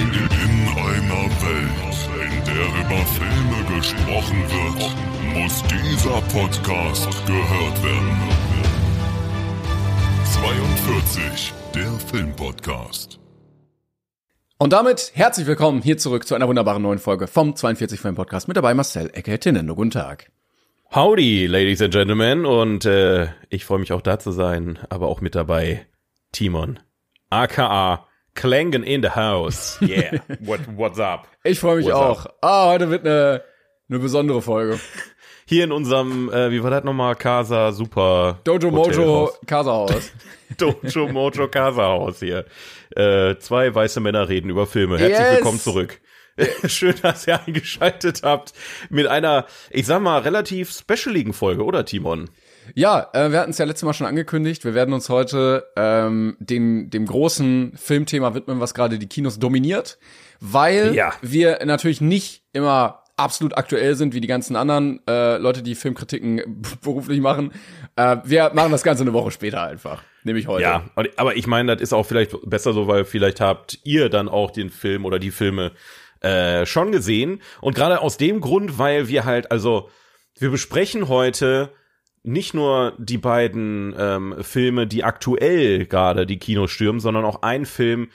In einer Welt, in der über Filme gesprochen wird, muss dieser Podcast gehört werden. 42, der Filmpodcast. Und damit herzlich willkommen hier zurück zu einer wunderbaren neuen Folge vom 42 Film Podcast mit dabei Marcel Ecke Tinendo. Guten Tag. Howdy, Ladies and Gentlemen, und äh, ich freue mich auch da zu sein, aber auch mit dabei Timon, aka Klangen in the House. Yeah, What, what's up? Ich freue mich What's auch. Ah, heute wird eine eine besondere Folge. Hier in unserem, äh, wie war das nochmal, Casa Super Dojo Mojo. Casa Haus. Dojo Mojo Casa Haus hier. Äh, zwei weiße Männer reden über Filme. Herzlich Yes. willkommen zurück. Schön, dass ihr eingeschaltet habt mit einer, ich sag mal, relativ specialigen Folge, oder Timon? Ja, äh, wir hatten es ja letztes Mal schon angekündigt. Wir werden uns heute ähm, dem, dem großen Filmthema widmen, was gerade die Kinos dominiert, weil Ja. wir natürlich nicht immer absolut aktuell sind wie die ganzen anderen äh, Leute, die Filmkritiken beruflich machen. Äh, wir machen das Ganze eine Woche später einfach, nämlich heute. Ja, aber ich meine, das ist auch vielleicht besser so, weil vielleicht habt ihr dann auch den Film oder die Filme äh, schon gesehen. Und gerade aus dem Grund, weil wir halt, also, wir besprechen heute nicht nur die beiden ähm, Filme, die aktuell gerade die Kinos stürmen, sondern auch einen Film,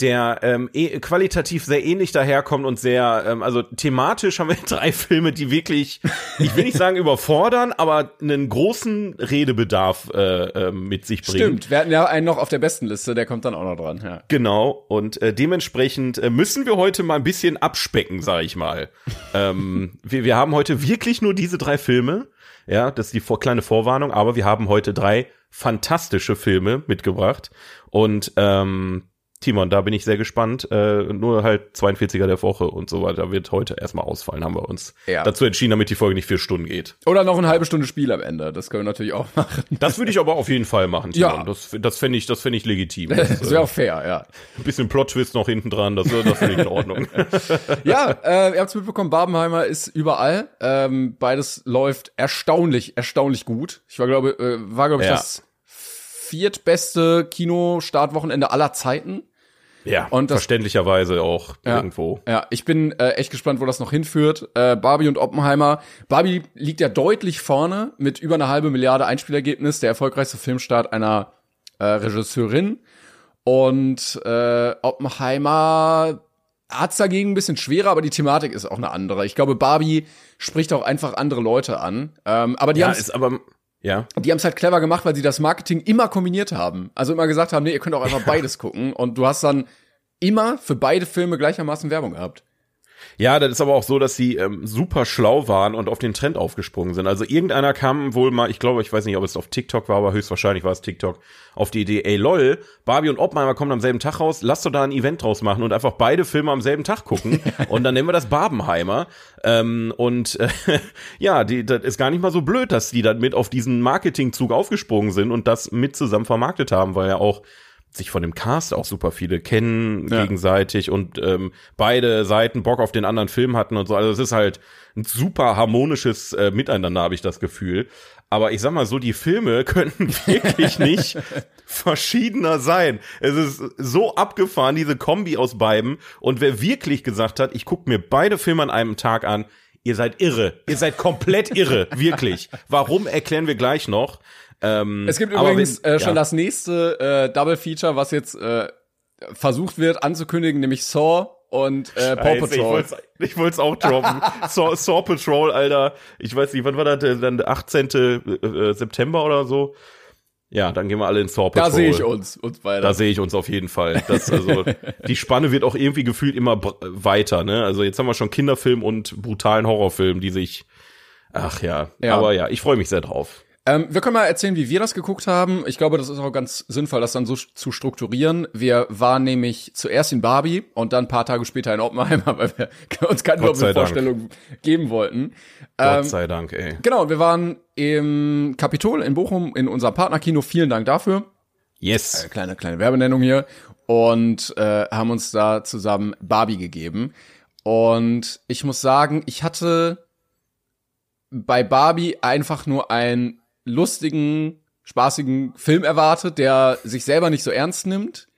der ähm, eh, qualitativ sehr ähnlich daherkommt und sehr, ähm, also thematisch haben wir drei Filme, die wirklich, ich will nicht sagen überfordern, aber einen großen Redebedarf äh, ähm, mit sich bringen. Stimmt, wir hatten ja einen noch auf der besten Liste, der kommt dann auch noch dran. Ja. Genau, und äh, dementsprechend äh, müssen wir heute mal ein bisschen abspecken, sag ich mal. ähm, wir, wir haben heute wirklich nur diese drei Filme. Ja, das ist die vor, kleine Vorwarnung, aber wir haben heute drei fantastische Filme mitgebracht. Und ähm, Timon, da bin ich sehr gespannt. Äh, nur halt 42er der Woche und so weiter wird heute erstmal ausfallen, haben wir uns Ja. dazu entschieden, damit die Folge nicht vier Stunden geht. Oder noch eine halbe Stunde Spiel am Ende. Das können wir natürlich auch machen. Das würde ich aber auf jeden Fall machen, Timon. Ja. Das, das fände ich, das fände ich legitim. Das, Das äh, wäre auch fair, ja. ein bisschen Plot-Twist noch hinten dran, das, das finde ich in Ordnung. Ja, äh, ihr habt's mitbekommen, Barbenheimer ist überall. Ähm, beides läuft erstaunlich, erstaunlich gut. Ich war, glaube, äh, war, glaube ich, Ja. das viertbeste Kino-Startwochenende aller Zeiten. Ja, Und das- verständlicherweise auch Ja. irgendwo. Ja, ich bin äh, echt gespannt, wo das noch hinführt. Äh, Barbie und Oppenheimer. Barbie liegt ja deutlich vorne mit über eine halbe Milliarde Einspielergebnis, der erfolgreichste Filmstart einer äh, Regisseurin. Und äh, Oppenheimer hat's dagegen ein bisschen schwerer, aber die Thematik ist auch eine andere. Ich glaube, Barbie spricht auch einfach andere Leute an. Ähm, aber die Ja, haben's ist aber, ja. die haben es halt clever gemacht, weil sie das Marketing immer kombiniert haben. Also immer gesagt haben, nee, ihr könnt auch einfach beides gucken. Und du hast dann immer für beide Filme gleichermaßen Werbung gehabt. Ja, das ist aber auch so, dass sie ähm, super schlau waren und auf den Trend aufgesprungen sind. Also irgendeiner kam wohl mal, ich glaube, ich weiß nicht, ob es auf TikTok war, aber höchstwahrscheinlich war es TikTok, auf die Idee, ey lol, Barbie und Oppenheimer kommen am selben Tag raus, lass doch da ein Event draus machen und einfach beide Filme am selben Tag gucken. und dann nennen wir das Barbenheimer. Ähm, und äh, ja, die, das ist gar nicht mal so blöd, dass die dann mit auf diesen Marketingzug aufgesprungen sind und das mit zusammen vermarktet haben, weil ja auch sich von dem Cast auch super viele kennen Ja. gegenseitig und ähm, beide Seiten Bock auf den anderen Film hatten und so. Also es ist halt ein super harmonisches äh, Miteinander, habe ich das Gefühl. Aber ich sag mal so, die Filme könnten wirklich nicht verschiedener sein. Es ist so abgefahren, diese Kombi aus beiden. Und wer wirklich gesagt hat, ich gucke mir beide Filme an einem Tag an, ihr seid irre. Ihr seid komplett irre. Wirklich. Warum erklären wir gleich noch. Ähm, Es gibt übrigens wenn- äh, schon ja. das nächste äh, Double Feature, was jetzt äh, versucht wird anzukündigen, nämlich Saw und äh, Paw Ich Patrol. ich wollt's auch droppen. Saw, Saw Patrol, Alter. Ich weiß nicht, wann war das? Der- Dann der 18. äh, September oder so? Ja, dann gehen wir alle in Saw Patrol. Da sehe ich uns, uns beide. Da sehe ich uns auf jeden Fall. Das, also, die Spanne wird auch irgendwie gefühlt immer weiter, ne? Also jetzt haben wir schon Kinderfilm und brutalen Horrorfilm, die sich. Ach ja. Ja. Aber ja, ich freue mich sehr drauf. Ähm, wir können mal erzählen, wie wir das geguckt haben. Ich glaube, das ist auch ganz sinnvoll, das dann so zu strukturieren. Wir waren nämlich zuerst in Barbie und dann ein paar Tage später in Oppenheimer, weil wir uns keine Gott Vorstellung geben wollten. Gott Ähm, sei Dank, ey. genau, wir waren im Kapitol in Bochum in unserem Partnerkino. Vielen Dank dafür. Yes. Äh, kleine, kleine Werbenennung hier. Und äh, haben uns da zusammen Barbie gegeben. Und ich muss sagen, ich hatte bei Barbie einfach nur einen lustigen, spaßigen Film erwartet, der sich selber nicht so ernst nimmt.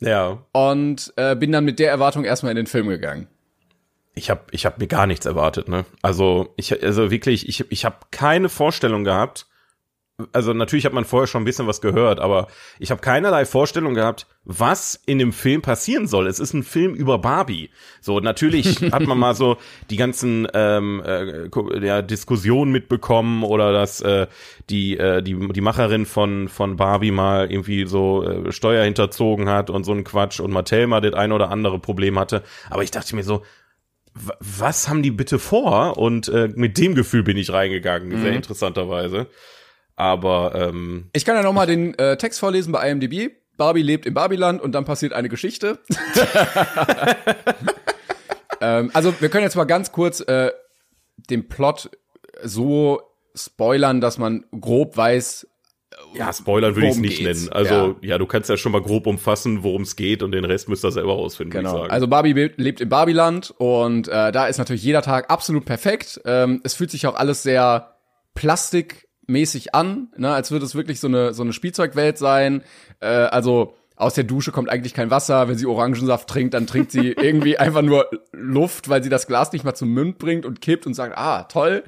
Ja. Und äh, bin dann mit der Erwartung erstmal in den Film gegangen. Ich habe ich hab mir gar nichts erwartet, ne? Also, ich also wirklich, ich ich habe keine Vorstellung gehabt. Also natürlich hat man vorher schon ein bisschen was gehört, aber ich habe keinerlei Vorstellung gehabt, was in dem Film passieren soll. Es ist ein Film über Barbie. So natürlich hat man mal so die ganzen ähm, äh, ja, Diskussionen mitbekommen oder dass äh, die äh, die die Macherin von von Barbie mal irgendwie so äh, Steuer hinterzogen hat und so ein Quatsch und Mattel mal das ein oder andere Problem hatte. Aber ich dachte mir so, wa- was haben die bitte vor? Und äh, mit dem Gefühl bin ich reingegangen, sehr interessanterweise. Aber ähm, Ich kann ja noch mal den äh, Text vorlesen bei IMDb. Barbie lebt im Barbieland und dann passiert eine Geschichte. ähm, also wir können jetzt mal ganz kurz äh, den Plot so spoilern, dass man grob weiß. ja, Spoilern würde ich es nicht geht's? nennen. Also Ja. ja. du kannst ja schon mal grob umfassen, worum es geht und den Rest müsst ihr selber rausfinden, würde Genau. ich sagen. Also Barbie lebt im Barbieland und äh, da ist natürlich jeder Tag absolut perfekt. Ähm, es fühlt sich auch alles sehr plastikmäßig an, ne, als würde es wirklich so eine so eine Spielzeugwelt sein. Äh, also aus der Dusche kommt eigentlich kein Wasser. Wenn sie Orangensaft trinkt, dann trinkt sie irgendwie einfach nur Luft, weil sie das Glas nicht mal zum Mund bringt und kippt und sagt, ah, toll.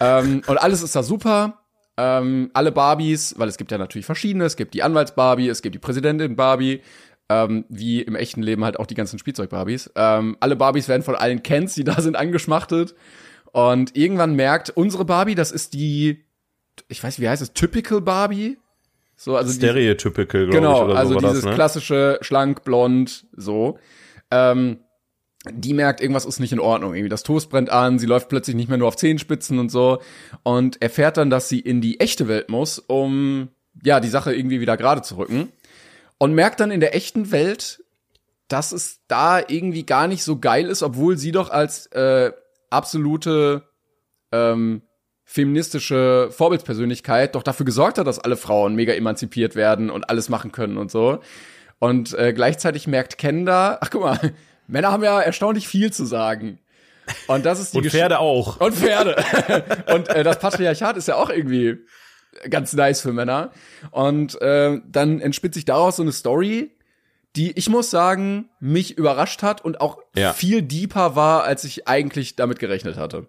ähm, und alles ist da super. Ähm, alle Barbies, weil es gibt ja natürlich verschiedene. Es gibt die Anwalts-Barbie, es gibt die Präsidentin-Barbie, ähm, wie im echten Leben halt auch die ganzen Spielzeug-Barbies. Ähm, alle Barbies werden von allen Kens, die da sind, angeschmachtet. Und irgendwann merkt unsere Barbie, das ist die, ich weiß, wie heißt es, Typical Barbie? So, also Stereotypical, glaube genau, ich, oder also so dieses das, ne? klassische schlank, blond, so. Ähm, die merkt, irgendwas ist nicht in Ordnung. Irgendwie das Toast brennt an, sie läuft plötzlich nicht mehr nur auf Zehenspitzen und so und erfährt dann, dass sie in die echte Welt muss, um ja die Sache irgendwie wieder gerade zu rücken und merkt dann in der echten Welt, dass es da irgendwie gar nicht so geil ist, obwohl sie doch als äh, absolute ähm, feministische Vorbildspersönlichkeit doch dafür gesorgt hat, dass alle Frauen mega emanzipiert werden und alles machen können und so. Und äh, gleichzeitig merkt Ken da, ach guck mal, Männer haben ja erstaunlich viel zu sagen. Und das ist die Und Gesch- Pferde auch. und Pferde. und äh, das Patriarchat ist ja auch irgendwie ganz nice für Männer. Und äh, dann entspinnt sich daraus so eine Story, die ich muss sagen, mich überrascht hat und auch Ja. viel deeper war, als ich eigentlich damit gerechnet hatte.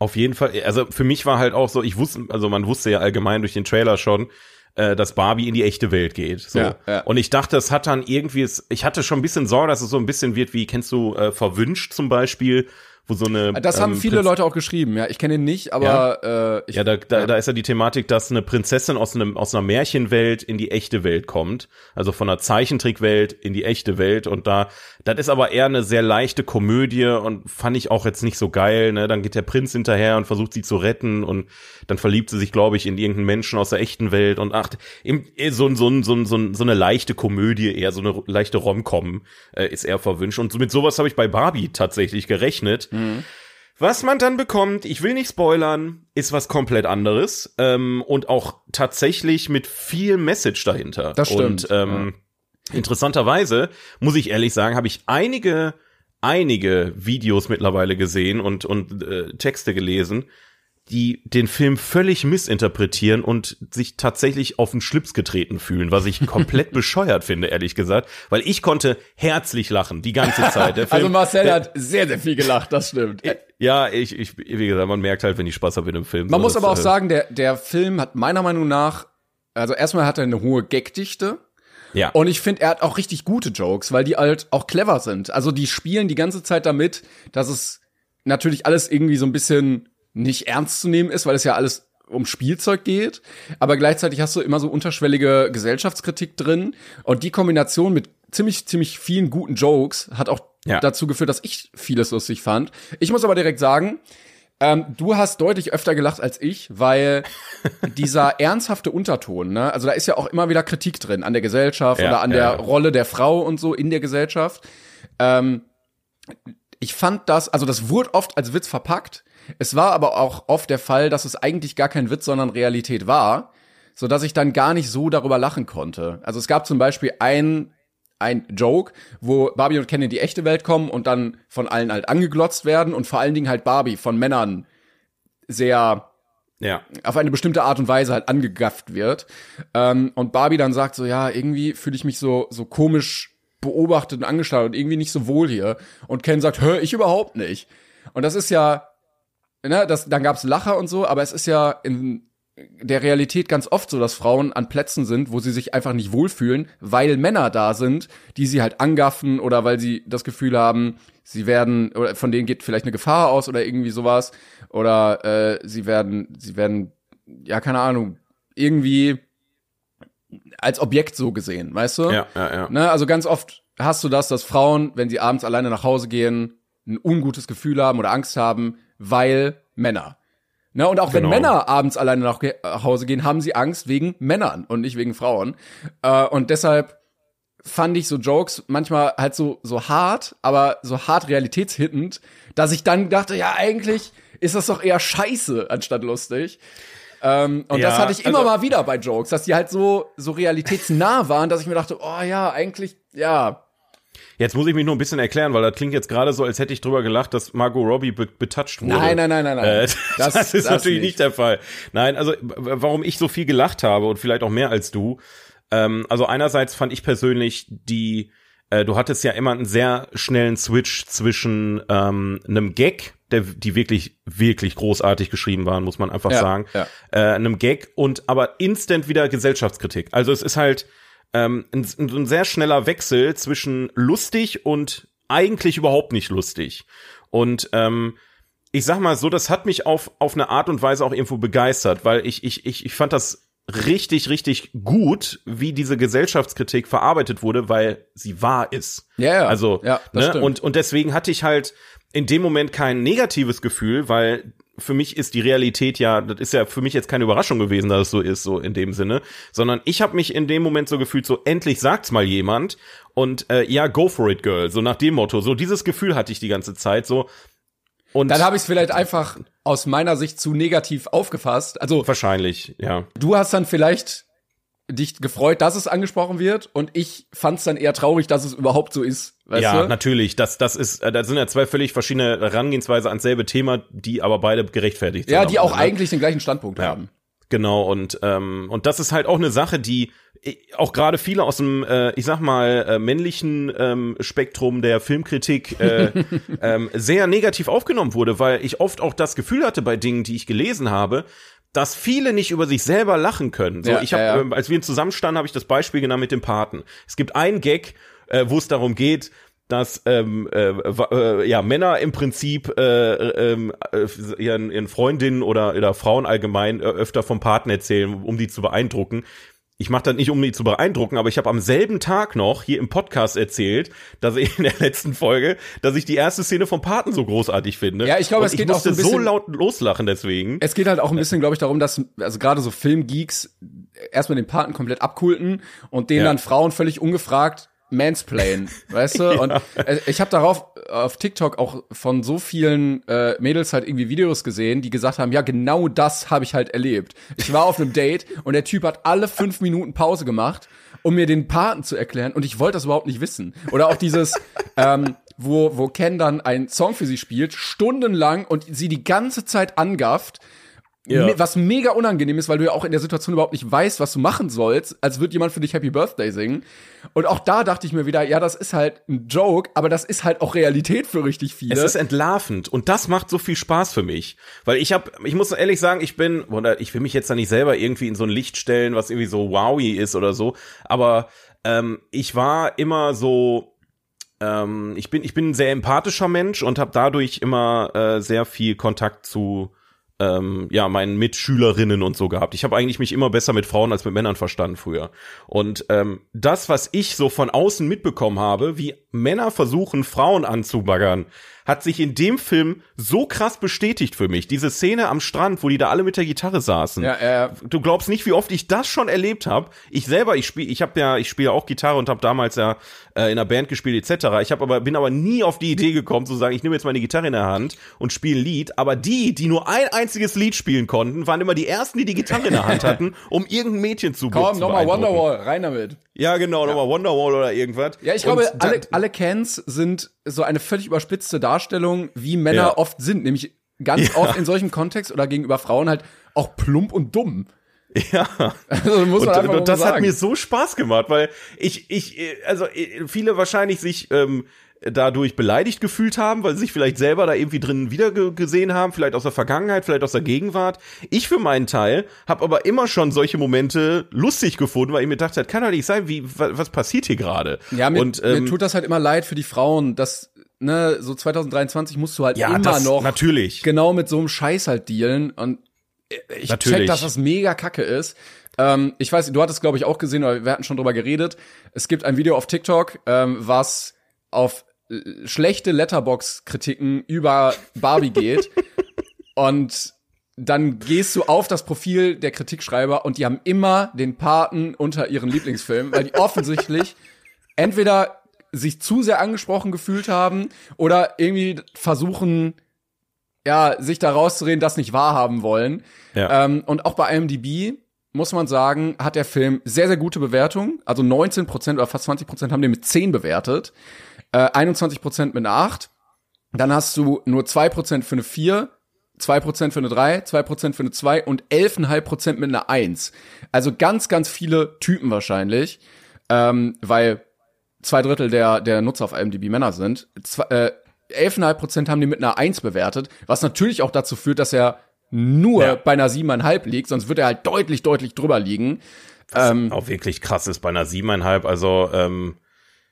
Auf jeden Fall, also für mich war halt auch so, ich wusste, also man wusste ja allgemein durch den Trailer schon, äh, dass Barbie in die echte Welt geht. So. Ja, ja. Und ich dachte, es hat dann irgendwie, es- ich hatte schon ein bisschen Sorge, dass es so ein bisschen wird, wie kennst du äh, Verwünscht zum Beispiel, wo so eine Das haben ähm, viele Prinz- Leute auch geschrieben, ja. Ich kenne ihn nicht, aber äh, ich, Ja, da, da, da ist ja die Thematik, dass eine Prinzessin aus einem aus einer Märchenwelt in die echte Welt kommt, also von einer Zeichentrickwelt in die echte Welt. Und da das ist aber eher eine sehr leichte Komödie und fand ich auch jetzt nicht so geil, ne? Dann geht der Prinz hinterher und versucht sie zu retten und dann verliebt sie sich, glaube ich, in irgendeinen Menschen aus der echten Welt. Und ach, eh, so so so so so eine leichte Komödie, eher so eine leichte Romcom äh, ist eher verwünscht. Und so, mit sowas habe ich bei Barbie tatsächlich gerechnet. Was man dann bekommt, ich will nicht spoilern, ist was komplett anderes ähm, und auch tatsächlich mit viel Message dahinter. Das stimmt, Und ähm, interessanterweise muss ich ehrlich sagen, habe ich einige einige Videos mittlerweile gesehen und und äh, Texte gelesen, die den Film völlig missinterpretieren und sich tatsächlich auf den Schlips getreten fühlen, was ich komplett bescheuert finde, ehrlich gesagt, weil ich konnte herzlich lachen die ganze Zeit. Der Film, also Marcel der, hat sehr, sehr viel gelacht, das stimmt. ja, ich, ich, wie gesagt, man merkt halt, wenn ich Spaß habe in einem Film. Man So, muss das, aber auch äh, sagen, der, der Film hat meiner Meinung nach, also erstmal hat er eine hohe Gagdichte. Ja. Und ich finde, er hat auch richtig gute Jokes, weil die halt auch clever sind. Also die spielen die ganze Zeit damit, dass es natürlich alles irgendwie so ein bisschen nicht ernst zu nehmen ist, weil es ja alles um Spielzeug geht, aber gleichzeitig hast du immer so unterschwellige Gesellschaftskritik drin und die Kombination mit ziemlich ziemlich vielen guten Jokes hat auch Ja. dazu geführt, dass ich vieles lustig fand. Ich muss aber direkt sagen, Ähm, du hast deutlich öfter gelacht als ich, weil dieser ernsthafte Unterton, ne, also da ist ja auch immer wieder Kritik drin an der Gesellschaft Ja, oder an ja, der. Rolle der Frau und so in der Gesellschaft. Ähm, ich fand das, also das wurde oft als Witz verpackt. Es war aber auch oft der Fall, dass es eigentlich gar kein Witz, sondern Realität war, so dass ich dann gar nicht so darüber lachen konnte. Also es gab zum Beispiel ein ein Joke, wo Barbie und Ken in die echte Welt kommen und dann von allen halt angeglotzt werden und vor allen Dingen halt Barbie von Männern sehr Ja. auf eine bestimmte Art und Weise halt angegafft wird. Ähm, und Barbie dann sagt so, ja, irgendwie fühle ich mich so, so komisch beobachtet und angestarrt und irgendwie nicht so wohl hier. Und Ken sagt, hör, ich überhaupt nicht. Und das ist ja, ne, das, dann gab's Lacher und so, aber es ist ja in der Realität ganz oft so, dass Frauen an Plätzen sind, wo sie sich einfach nicht wohlfühlen, weil Männer da sind, die sie halt angaffen oder weil sie das Gefühl haben, sie werden, oder von denen geht vielleicht eine Gefahr aus oder irgendwie sowas. Oder äh, sie werden, sie werden, ja, keine Ahnung, irgendwie als Objekt so gesehen, weißt du? Ja, ja, ja. Ne, also ganz oft hast du das, dass Frauen, wenn sie abends alleine nach Hause gehen, ein ungutes Gefühl haben oder Angst haben, weil Männer. Ne, und auch wenn Genau. Männer abends alleine nach nach Hause gehen, haben sie Angst wegen Männern und nicht wegen Frauen. Äh, und deshalb fand ich so Jokes manchmal halt so, so hart, aber so hart realitätshittend, dass ich dann dachte, ja, eigentlich ist das doch eher scheiße anstatt lustig. Ähm, und Ja, das hatte ich immer also- mal wieder bei Jokes, dass die halt so, so realitätsnah waren, dass ich mir dachte, oh ja, eigentlich, ja. Jetzt muss ich mich nur ein bisschen erklären, weil das klingt jetzt gerade so, als hätte ich drüber gelacht, dass Margot Robbie be betatscht wurde. Nein, nein, nein, nein, nein. Äh, das, Das- ist das natürlich nicht. nicht. der Fall. Nein, also warum ich so viel gelacht habe und vielleicht auch mehr als du. Ähm, also einerseits fand ich persönlich die, äh, du hattest ja immer einen sehr schnellen Switch zwischen ähm, einem Gag, der die wirklich wirklich großartig geschrieben waren, muss man einfach Ja, sagen, ja. äh, einem Gag und aber instant wieder Gesellschaftskritik. Also es ist halt ähm, ein, ein sehr schneller Wechsel zwischen lustig und eigentlich überhaupt nicht lustig. Und ähm, ich sag mal so, das hat mich auf, auf eine Art und Weise auch irgendwo begeistert, weil ich, ich, ich, ich fand das richtig, richtig gut, wie diese Gesellschaftskritik verarbeitet wurde, weil sie wahr ist. Ja, ja. Also, Ja, ne? stimmt. und, und deswegen hatte ich halt in dem Moment kein negatives Gefühl, weil für mich ist die Realität ja, das ist ja für mich jetzt keine Überraschung gewesen, dass es so ist, so in dem Sinne, sondern ich habe mich in dem Moment so gefühlt, so endlich sagt's mal jemand und äh, ja, go for it, girl, so nach dem Motto, so dieses Gefühl hatte ich die ganze Zeit, so und Dann habe ich es vielleicht einfach aus meiner Sicht zu negativ aufgefasst. Also wahrscheinlich, ja. du hast dann vielleicht dich gefreut, dass es angesprochen wird und ich fand es dann eher traurig, dass es überhaupt so ist. Weißt ja, du? natürlich. Das, das ist, äh, das sind ja zwei völlig verschiedene Herangehensweise ans selbe Thema, die aber beide gerechtfertigt sind. Ja, die auch Ne? eigentlich den gleichen Standpunkt Ja. haben. Genau, und, ähm, und das ist halt auch eine Sache, die äh, auch gerade viele aus dem, äh, ich sag mal, äh, männlichen ähm, Spektrum der Filmkritik äh, ähm, sehr negativ aufgenommen wurde, weil ich oft auch das Gefühl hatte bei Dingen, die ich gelesen habe, dass viele nicht über sich selber lachen können. So, Ja, ich habe, ja, ja. ähm, als wir zusammenstanden, habe ich das Beispiel genannt mit dem Paten. Es gibt einen Gag, äh, wo es darum geht, dass ähm, äh, äh, ja Männer im Prinzip äh, ähm, äh, ihren, ihren Freundinnen oder, oder Frauen allgemein äh, öfter vom Paten erzählen, um die zu beeindrucken. Ich mache das nicht, um die zu beeindrucken, aber ich habe am selben Tag noch hier im Podcast erzählt, dass ich in der letzten Folge, dass ich die erste Szene vom Paten so großartig finde. Ja, ich glaube, es geht ich auch so ein so bisschen- laut loslachen deswegen. Es geht halt auch ein bisschen, glaube ich, darum, dass also gerade so Filmgeeks erstmal den Paten komplett abkulten und denen Ja. dann Frauen völlig ungefragt mansplain, weißt du? Und äh, ich habe darauf auf TikTok auch von so vielen äh, Mädels halt irgendwie Videos gesehen, die gesagt haben, ja, genau das habe ich halt erlebt. Ich war auf einem Date und der Typ hat alle fünf Minuten Pause gemacht, um mir den Paten zu erklären und ich wollte das überhaupt nicht wissen. Oder auch dieses ähm, wo, wo Ken dann einen Song für sie spielt, stundenlang und sie die ganze Zeit angafft, Ja. Was mega unangenehm ist, weil du ja auch in der Situation überhaupt nicht weißt, was du machen sollst, als wird jemand für dich Happy Birthday singen. Und auch da dachte ich mir wieder, ja, das ist halt ein Joke, aber das ist halt auch Realität für richtig viele. Es ist entlarvend und das macht so viel Spaß für mich, weil ich habe, ich muss ehrlich sagen, ich bin, ich will mich jetzt da nicht selber irgendwie in so ein Licht stellen, was irgendwie so wowy ist oder so, aber ähm, ich war immer so, ähm, ich bin, ich bin ein sehr empathischer Mensch und habe dadurch immer äh, sehr viel Kontakt zu ähm, ja meinen Mitschülerinnen und so gehabt. Ich habe eigentlich mich immer besser mit Frauen als mit Männern verstanden früher. Und ähm, das, was ich so von außen mitbekommen habe, wie Männer versuchen, Frauen anzubaggern, hat sich in dem Film so krass bestätigt für mich. Diese Szene am Strand, wo die da alle mit der Gitarre saßen. Ja, ja. Du glaubst nicht, wie oft ich das schon erlebt habe. Ich selber, ich spiele, ich habe ja, ich spiele auch Gitarre und habe damals ja äh, in einer Band gespielt etc. Ich habe aber bin aber nie auf die Idee gekommen zu sagen, ich nehme jetzt meine Gitarre in der Hand und spiele ein Lied. Aber die, die nur ein einziges Lied spielen konnten, waren immer die ersten, die die Gitarre in der Hand hatten, um irgendein Mädchen zu Komm, nochmal. Wonderwall, rein damit. Ja, genau, nochmal Wonderwall oder irgendwas. Ja, ich glaube, da- alle, alle Cans sind so eine völlig überspitzte Darstellung, wie Männer Ja. oft sind, nämlich ganz Ja. oft in solchem Kontext oder gegenüber Frauen halt auch plump und dumm. Ja. Also muss und, man einfach und das sagen. hat mir so Spaß gemacht, weil ich, ich, äh, also äh, viele wahrscheinlich sich ähm, dadurch beleidigt gefühlt haben, weil sie sich vielleicht selber da irgendwie drin wieder gesehen haben, vielleicht aus der Vergangenheit, vielleicht aus der Gegenwart. Ich für meinen Teil habe aber immer schon solche Momente lustig gefunden, weil ich mir dachte, das kann doch nicht sein, wie wa- was passiert hier gerade? Ja, mir, und ähm, mir tut das halt immer leid für die Frauen, dass, ne, so 2023 musst du halt ja, immer das noch natürlich. genau mit so einem Scheiß halt dealen und ich Natürlich. check, dass das mega kacke ist. Ähm, ich weiß, du hattest glaube ich auch gesehen, oder wir hatten schon drüber geredet. Es gibt ein Video auf TikTok, ähm, was auf äh, schlechte Letterbox-Kritiken über Barbie geht. und dann gehst du auf das Profil der Kritikschreiber und die haben immer den Paten unter ihren Lieblingsfilmen, weil die offensichtlich entweder sich zu sehr angesprochen gefühlt haben oder irgendwie versuchen, ja, sich da rauszureden, das nicht wahrhaben wollen. Ja. Ähm, und auch bei IMDb muss man sagen, hat der Film sehr, sehr gute Bewertungen. Also 19% oder fast 20% haben den mit 10 bewertet. Äh, 21% mit einer 8. Dann hast du nur 2% für eine 4, 2% für eine 3, 2% für eine 2 und 11,5% mit einer 1. Also ganz, ganz viele Typen wahrscheinlich. Ähm, weil zwei Drittel der, der Nutzer auf IMDb Männer sind. Zwei, äh, 11,5% haben die mit einer 1 bewertet, was natürlich auch dazu führt, dass er nur Ja. bei einer 7,5 liegt, sonst wird er halt deutlich, deutlich drüber liegen. Ähm, auch wirklich krass ist bei einer siebeneinhalb. Also ähm,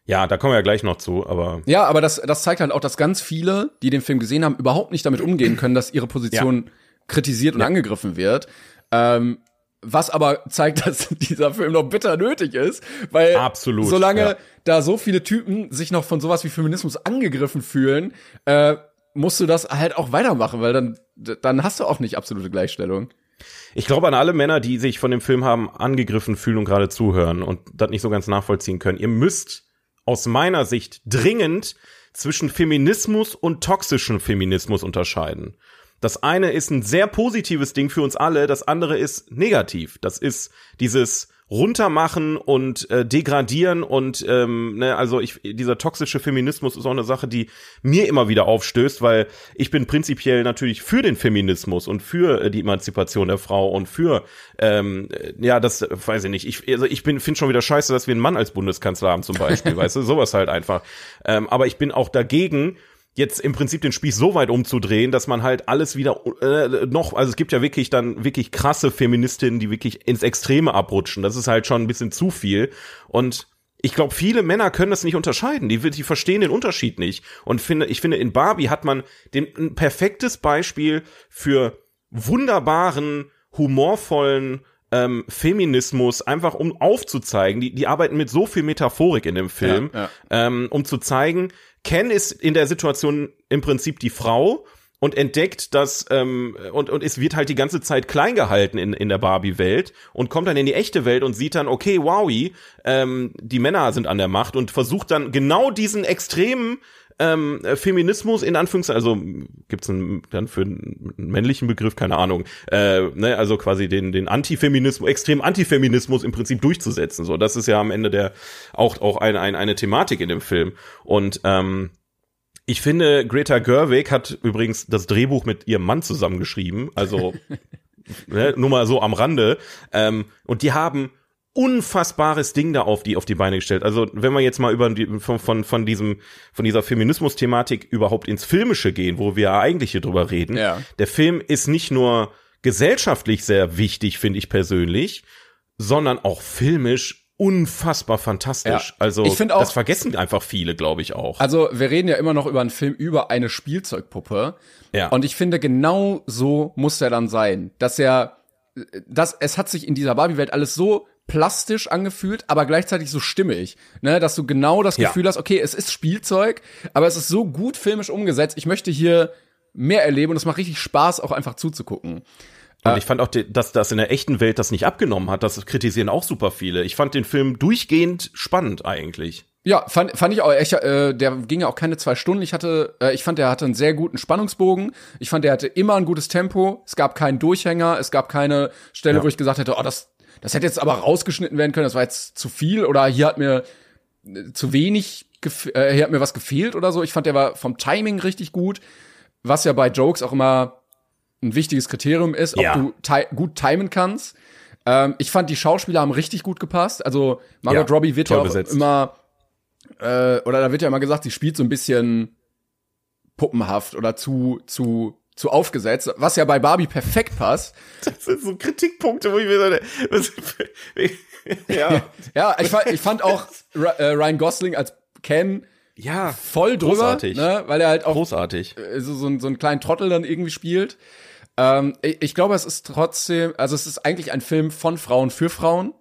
ja, da kommen wir ja gleich noch zu, aber ja, aber das, das zeigt halt auch, dass ganz viele, die den Film gesehen haben, überhaupt nicht damit umgehen können, dass ihre Position kritisiert und angegriffen wird. Ähm, was aber zeigt, dass dieser Film noch bitter nötig ist, weil Absolut, solange ja. da so viele Typen sich noch von sowas wie Feminismus angegriffen fühlen, äh, musst du das halt auch weitermachen, weil dann, dann hast du auch nicht absolute Gleichstellung. Ich glaube an alle Männer, die sich von dem Film haben angegriffen fühlen und gerade zuhören und das nicht so ganz nachvollziehen können. Ihr müsst aus meiner Sicht dringend zwischen Feminismus und toxischem Feminismus unterscheiden. Das eine ist ein sehr positives Ding für uns alle, das andere ist negativ. Das ist dieses runtermachen und äh, degradieren und ähm, ne, also ich dieser toxische Feminismus ist auch eine Sache, die mir immer wieder aufstößt, weil ich bin prinzipiell natürlich für den Feminismus und für äh, die Emanzipation der Frau und für ähm, äh, ja das äh, weiß ich nicht ich also ich bin finde schon wieder scheiße, dass wir einen Mann als Bundeskanzler haben zum Beispiel, weißt du sowas halt einfach. Ähm, aber ich bin auch dagegen jetzt im Prinzip den Spieß so weit umzudrehen, dass man halt alles wieder äh, noch, also es gibt ja wirklich dann wirklich krasse Feministinnen, die wirklich ins Extreme abrutschen. Das ist halt schon ein bisschen zu viel. Und ich glaube, viele Männer können das nicht unterscheiden. Die, die verstehen den Unterschied nicht. Und finde, ich finde, in Barbie hat man den, ein perfektes Beispiel für wunderbaren, humorvollen ähm, Feminismus, einfach um aufzuzeigen, die, die arbeiten mit so viel Metaphorik in dem Film, Ja, Ähm, um zu zeigen, Ken ist in der Situation im Prinzip die Frau und entdeckt, dass ähm, und und es wird halt die ganze Zeit klein gehalten in in der Barbie-Welt und kommt dann in die echte Welt und sieht dann, okay, wowi, ähm, die Männer sind an der Macht und versucht dann genau diesen extremen ähm, Feminismus in Anführungszeichen, also gibt's einen dann für einen männlichen Begriff, keine Ahnung, äh, ne, also quasi den den Antifeminismus, extrem Antifeminismus im Prinzip durchzusetzen. So, das ist ja am Ende der auch auch eine eine, eine Thematik in dem Film und ähm, ich finde, Greta Gerwig hat übrigens das Drehbuch mit ihrem Mann zusammengeschrieben, also ne, nur mal so am Rande. Ähm, und die haben unfassbares Ding da auf die auf die Beine gestellt. Also wenn wir jetzt mal über die, von, von von diesem von dieser Feminismus-Thematik überhaupt ins Filmische gehen, wo wir eigentlich hier drüber reden, Ja. der Film ist nicht nur gesellschaftlich sehr wichtig, finde ich persönlich, sondern auch filmisch unfassbar fantastisch. Ja. Also Ich auch- das vergessen einfach viele, glaube ich auch. Also, wir reden ja immer noch über einen Film über eine Spielzeugpuppe. Ja. Und ich finde, genau so muss er dann sein. Dass er, dass, es hat sich in dieser Barbie-Welt alles so plastisch angefühlt, aber gleichzeitig so stimmig, ne, dass du genau das Ja. Gefühl hast, okay, es ist Spielzeug, aber es ist so gut filmisch umgesetzt. Ich möchte hier mehr erleben und es macht richtig Spaß, auch einfach zuzugucken. Und ich fand auch, dass das in der echten Welt das nicht abgenommen hat. Das kritisieren auch super viele. Ich fand den Film durchgehend spannend eigentlich. Ja, fand, fand ich auch. Ich, äh, der ging ja auch keine zwei Stunden. Ich hatte, äh, ich fand, der hatte einen sehr guten Spannungsbogen. Ich fand, der hatte immer ein gutes Tempo. Es gab keinen Durchhänger. Es gab keine Stelle, Ja. wo ich gesagt hätte, oh, das, das hätte jetzt aber rausgeschnitten werden können. Das war jetzt zu viel oder hier hat mir äh, zu wenig, äh, hier hat mir was gefehlt oder so. Ich fand, der war vom Timing richtig gut, was ja bei Jokes auch immer ein wichtiges Kriterium ist, ob Ja. du ti gut timen kannst. Ähm, ich fand, die Schauspieler haben richtig gut gepasst. Also Margot Ja, Robbie wird ja auch besetzt. immer äh, oder da wird ja immer gesagt, sie spielt so ein bisschen puppenhaft oder zu zu zu aufgesetzt, was ja bei Barbie perfekt passt. Das sind so Kritikpunkte, wo ich mir so, was, ja, Ja, ich fand, ich fand auch äh, Ryan Gosling als Ken ja, voll drüber, Großartig. ne, weil er halt auch großartig. äh, so, so, einen- so einen kleinen Trottel dann irgendwie spielt. Ähm, ich, ich glaube, es ist trotzdem, also es ist eigentlich ein Film von Frauen für Frauen,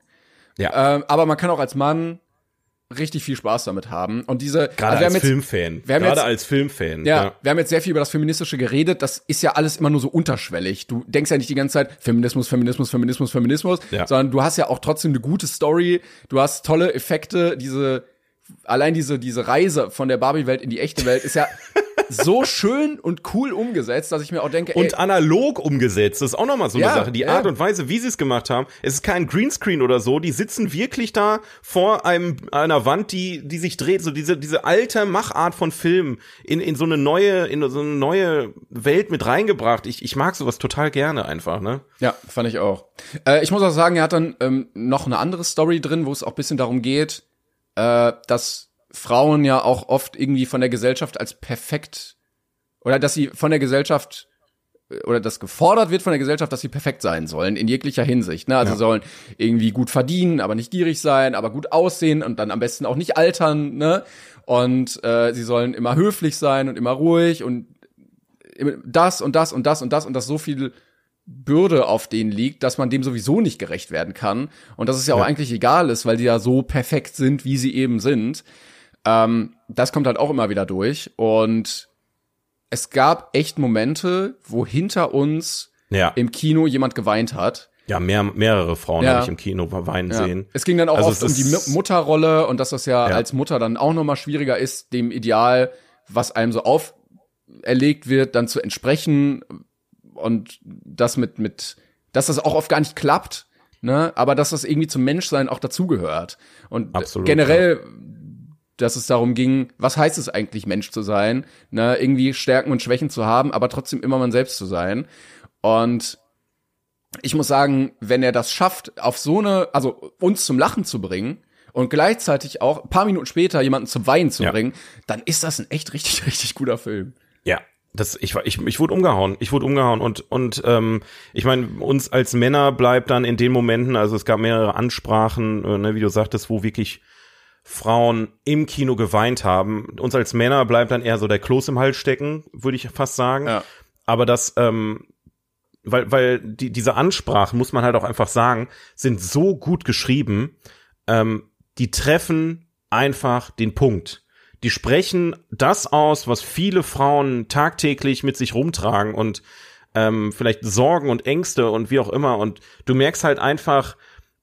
Ja, ähm, aber man kann auch als Mann richtig viel Spaß damit haben. Und diese, gerade also als Filmfan. Gerade jetzt- als Filmfan. Ja, wir haben jetzt sehr viel über das Feministische geredet. Das ist ja alles immer nur so unterschwellig. Du denkst ja nicht die ganze Zeit Feminismus, Feminismus, Feminismus, Feminismus, Ja. sondern du hast ja auch trotzdem eine gute Story. Du hast tolle Effekte. Diese, allein diese, diese Reise von der Barbie-Welt in die echte Welt ist ja so schön und cool umgesetzt, dass ich mir auch denke, ey, Und analog umgesetzt, das ist auch nochmal so Ja, eine Sache. Die ja. Art und Weise, wie sie es gemacht haben, es ist kein Greenscreen oder so, die sitzen wirklich da vor einem, einer Wand, die, die sich dreht, so diese, diese alte Machart von Film in, in so eine neue, in so eine neue Welt mit reingebracht. Ich, ich mag sowas total gerne einfach, ne? Ja, fand ich auch. Äh, ich muss auch sagen, er hat dann ähm, noch eine andere Story drin, wo es auch ein bisschen darum geht, äh, dass Frauen ja auch oft irgendwie von der Gesellschaft als perfekt oder dass sie von der Gesellschaft äh, oder das gefordert wird von der Gesellschaft, dass sie perfekt sein sollen in jeglicher Hinsicht. Ne? Also sie sollen irgendwie gut verdienen, aber nicht gierig sein, aber gut aussehen und dann am besten auch nicht altern. Ne? Und äh, sie sollen immer höflich sein und immer ruhig und das und das und das und das und das so viel Bürde auf denen liegt, dass man dem sowieso nicht gerecht werden kann und dass es ja auch eigentlich egal ist, weil die ja so perfekt sind, wie sie eben sind. Ähm, das kommt halt auch immer wieder durch und es gab echt Momente, wo hinter uns Ja. im Kino jemand geweint hat. Ja, mehr, mehrere Frauen Ja. habe ich im Kino weinen Ja. sehen. Es ging dann auch Also oft um die Mutterrolle und dass das ja, Ja. als Mutter dann auch noch mal schwieriger ist, dem Ideal, was einem so auferlegt wird, dann zu entsprechen und das mit mit, dass das auch oft gar nicht klappt, ne? Aber dass das irgendwie zum Menschsein auch dazugehört und Absolut, generell. Dass es darum ging, was heißt es eigentlich, Mensch zu sein, ne, irgendwie Stärken und Schwächen zu haben, aber trotzdem immer man selbst zu sein. Und ich muss sagen, wenn er das schafft, auf so eine, also uns zum Lachen zu bringen und gleichzeitig auch ein paar Minuten später jemanden zum Weinen zu Ja. bringen, dann ist das ein echt richtig, richtig guter Film. Ja, das ich ich ich wurde umgehauen, ich wurde umgehauen und und ähm, ich meine uns als Männer bleibt dann in den Momenten, also es gab mehrere Ansprachen, äh, ne, wie du sagtest, wo wirklich Frauen im Kino geweint haben. Uns als Männer bleibt dann eher so der Kloß im Hals stecken, würde ich fast sagen. Ja. Aber das ähm, weil weil die diese Ansprachen muss man halt auch einfach sagen, sind so gut geschrieben, ähm, die treffen einfach den Punkt. Die sprechen das aus, was viele Frauen tagtäglich mit sich rumtragen und ähm, vielleicht Sorgen und Ängste und wie auch immer. Und du merkst halt einfach,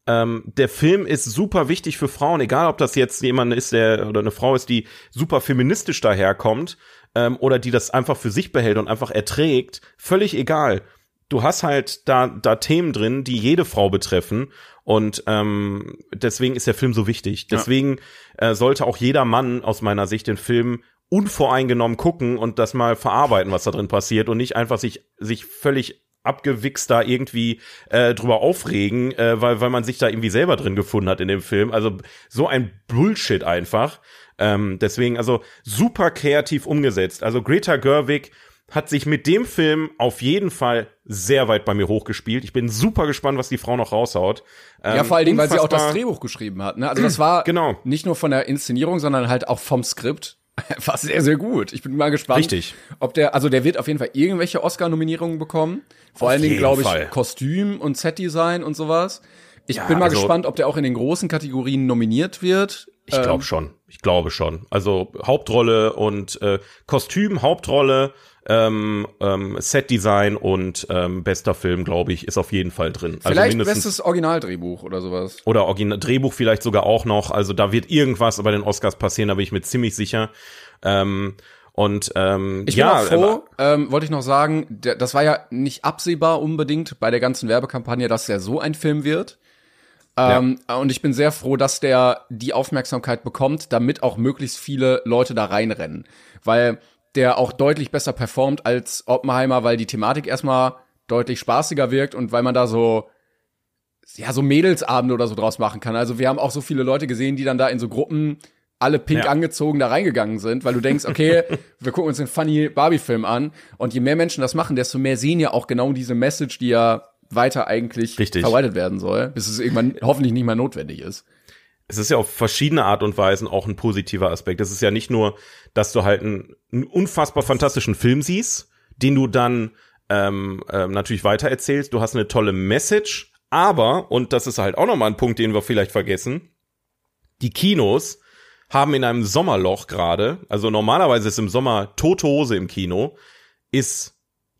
ähm, der Film ist super wichtig für Frauen, egal ob das jetzt jemand ist, der oder eine Frau ist, die super feministisch daherkommt ähm, oder die das einfach für sich behält und einfach erträgt, völlig egal. Du hast halt da, da Themen drin, die jede Frau betreffen und ähm, deswegen ist der Film so wichtig. Deswegen äh, sollte auch jeder Mann aus meiner Sicht den Film unvoreingenommen gucken und das mal verarbeiten, was da drin passiert und nicht einfach sich sich völlig abgewichst da irgendwie äh, drüber aufregen, äh, weil weil man sich da irgendwie selber drin gefunden hat in dem Film. Also so ein Bullshit einfach. Ähm, deswegen also super kreativ umgesetzt. Also Greta Gerwig hat sich mit dem Film auf jeden Fall sehr weit bei mir hochgespielt. Ich bin super gespannt, was die Frau noch raushaut. Ähm, ja, vor allen Dingen, weil sie auch das Drehbuch geschrieben hat. Ne? Also das war genau. nicht nur von der Inszenierung, sondern halt auch vom Skript. War sehr, sehr gut. Ich bin mal gespannt, Richtig. ob der, also der wird auf jeden Fall irgendwelche Oscar-Nominierungen bekommen. Vor auf allen Dingen, glaube ich, Fall. Kostüm und Set-Design und sowas. Ich ja, bin mal also, gespannt, ob der auch in den großen Kategorien nominiert wird. Ich glaube ähm, schon. Ich glaube schon. Also Hauptrolle und äh, Kostüm, Hauptrolle, ähm, ähm, Set-Design und ähm, bester Film, glaube ich, ist auf jeden Fall drin. Also vielleicht also bestes Originaldrehbuch oder sowas. Oder Original Drehbuch vielleicht sogar auch noch. Also da wird irgendwas bei den Oscars passieren, da bin ich mir ziemlich sicher. Ähm, und ähm, ich bin ja, auch froh, ähm, wollte ich noch sagen, der, das war ja nicht absehbar unbedingt bei der ganzen Werbekampagne, dass der so ein Film wird. Ähm, ja. Und ich bin sehr froh, dass der die Aufmerksamkeit bekommt, damit auch möglichst viele Leute da reinrennen. Weil der auch deutlich besser performt als Oppenheimer, weil die Thematik erstmal deutlich spaßiger wirkt und weil man da so ja so Mädelsabende oder so draus machen kann. Also wir haben auch so viele Leute gesehen, die dann da in so Gruppen alle pink ja. angezogen da reingegangen sind, weil du denkst, okay, wir gucken uns den funny Barbie-Film an und je mehr Menschen das machen, desto mehr sehen ja auch genau diese Message, die ja weiter eigentlich Richtig. verwaltet werden soll, bis es irgendwann hoffentlich nicht mehr notwendig ist es ist ja auf verschiedene Art und Weisen auch ein positiver Aspekt. Es ist ja nicht nur, dass du halt einen, einen unfassbar fantastischen Film siehst, den du dann ähm, ähm, natürlich weitererzählst. Du hast eine tolle Message, aber, und das ist halt auch nochmal ein Punkt, den wir vielleicht vergessen, die Kinos haben in einem Sommerloch gerade, also normalerweise ist im Sommer tote Hose im Kino, ist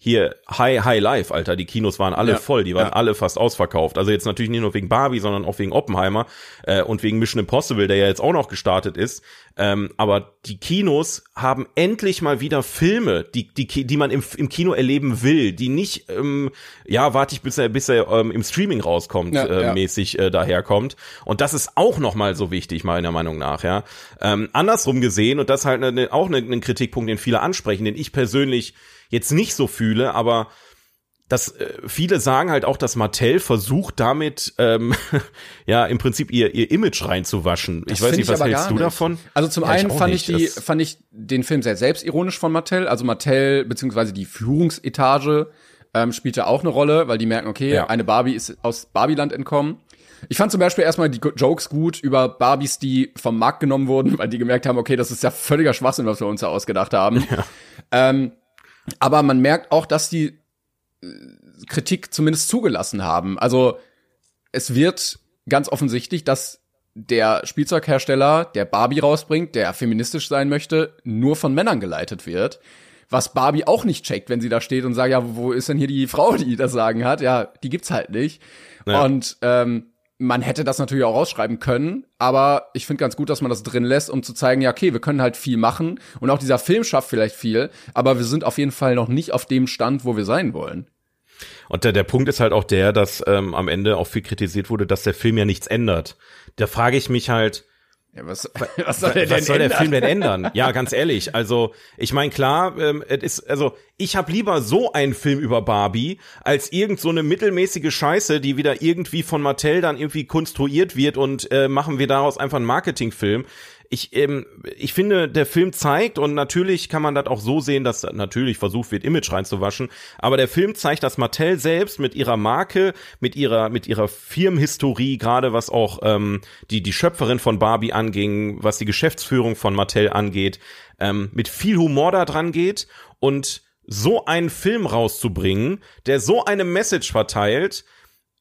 hier High High Life, Alter, die Kinos waren alle ja, voll, die waren ja. alle fast ausverkauft. Also jetzt natürlich nicht nur wegen Barbie, sondern auch wegen Oppenheimer äh, und wegen Mission Impossible, der ja jetzt auch noch gestartet ist. Ähm, aber die Kinos haben endlich mal wieder Filme, die die die man im, im Kino erleben will, die nicht ähm, ja warte ich bis er bis er ähm, im Streaming rauskommt ja, äh, mäßig äh, daherkommt. Und das ist auch noch mal so wichtig meiner Meinung nach. Ja, ähm, andersrum gesehen und das halt ne, auch ein ne, ne Kritikpunkt, den viele ansprechen, den ich persönlich jetzt nicht so fühle, aber dass äh, viele sagen halt auch, dass Mattel versucht damit ähm, ja im Prinzip ihr ihr Image reinzuwaschen. Das ich weiß nicht, was hältst du nicht. davon? Also zum ja, einen fand nicht. ich die fand ich den Film sehr selbstironisch von Mattel. Also Mattel beziehungsweise die Führungsetage ähm, spielte auch eine Rolle, weil die merken, okay, ja. eine Barbie ist aus Barbieland entkommen. Ich fand zum Beispiel erstmal die Jokes gut über Barbies, die vom Markt genommen wurden, weil die gemerkt haben, okay, das ist ja völliger Schwachsinn, was wir uns da ausgedacht haben. Ja. Ähm, aber man merkt auch, dass die äh, Kritik zumindest zugelassen haben. Also es wird ganz offensichtlich, dass der Spielzeughersteller, der Barbie rausbringt, der feministisch sein möchte, nur von Männern geleitet wird. Was Barbie auch nicht checkt, wenn sie da steht und sagt, ja, wo ist denn hier die Frau, die das sagen hat? Ja, die gibt's halt nicht. Ja. Und ähm, man hätte das natürlich auch rausschreiben können, aber ich finde ganz gut, dass man das drin lässt, um zu zeigen, ja, okay, wir können halt viel machen und auch dieser Film schafft vielleicht viel, aber wir sind auf jeden Fall noch nicht auf dem Stand, wo wir sein wollen. Und der, der Punkt ist halt auch der, dass ähm, am Ende auch viel kritisiert wurde, dass der Film ja nichts ändert. Da frage ich mich halt, ja, was, was soll, der, was soll der Film denn ändern? Ja, ganz ehrlich. Also, ich meine, klar, ähm, es ist, also, ich habe lieber so einen Film über Barbie, als irgend so eine mittelmäßige Scheiße, die wieder irgendwie von Mattel dann irgendwie konstruiert wird und äh, machen wir daraus einfach einen Marketingfilm ich, ähm, ich finde, der Film zeigt, und natürlich kann man das auch so sehen, dass natürlich versucht wird, Image reinzuwaschen, aber der Film zeigt, dass Mattel selbst mit ihrer Marke, mit ihrer, mit ihrer Firmenhistorie, gerade was auch ähm, die, die Schöpferin von Barbie anging, was die Geschäftsführung von Mattel angeht, ähm, mit viel Humor da dran geht und so einen Film rauszubringen, der so eine Message verteilt,